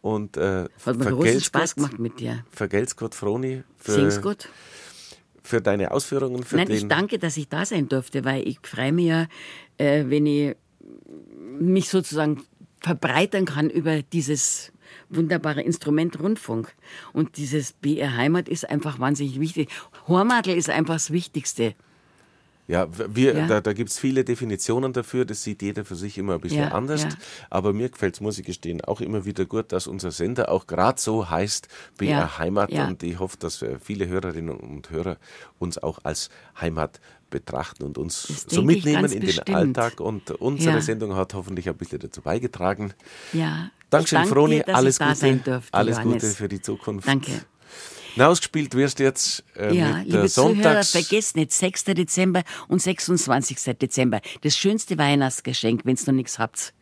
und äh, Hat mir großen vergelt's Spaß Gott- gemacht mit dir. Vergelt's Gott, Froni, Sing's gut. Für deine Ausführungen, für Nein, ich danke, dass ich da sein durfte, weil ich freue mich ja, äh, wenn ich mich sozusagen verbreitern kann über dieses wunderbare Instrument Rundfunk. Und dieses BR Heimat ist einfach wahnsinnig wichtig. Hormadl ist einfach das Wichtigste. Ja, wir, Ja. da, da gibt es viele Definitionen dafür, das sieht jeder für sich immer ein bisschen Ja, anders. ja. Aber mir gefällt es, muss ich gestehen, auch immer wieder gut, dass unser Sender auch gerade so heißt, BR Heimat. Und ich hoffe, dass äh, viele Hörerinnen und Hörer uns auch als Heimat betrachten und uns Das so mitnehmen in den bestimmt. Alltag. Und unsere. Sendung hat hoffentlich ein bisschen dazu beigetragen. Ja. Dankeschön, danke Froni. dir, alles Gute. sein durfte, alles Johannes. Gute für die Zukunft. Danke. Hinausgespielt wirst du jetzt äh, Ja, mit liebe Zuhörer, Sonntags... vergesst nicht, 6. Dezember und 26. Dezember. Das schönste Weihnachtsgeschenk, wenn ihr noch nichts habt.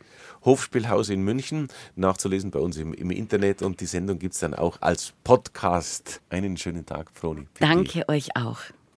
Hofspielhaus in München, nachzulesen bei uns im, im Internet und die Sendung gibt es dann auch als Podcast. Einen schönen Tag, Froni. Danke euch auch.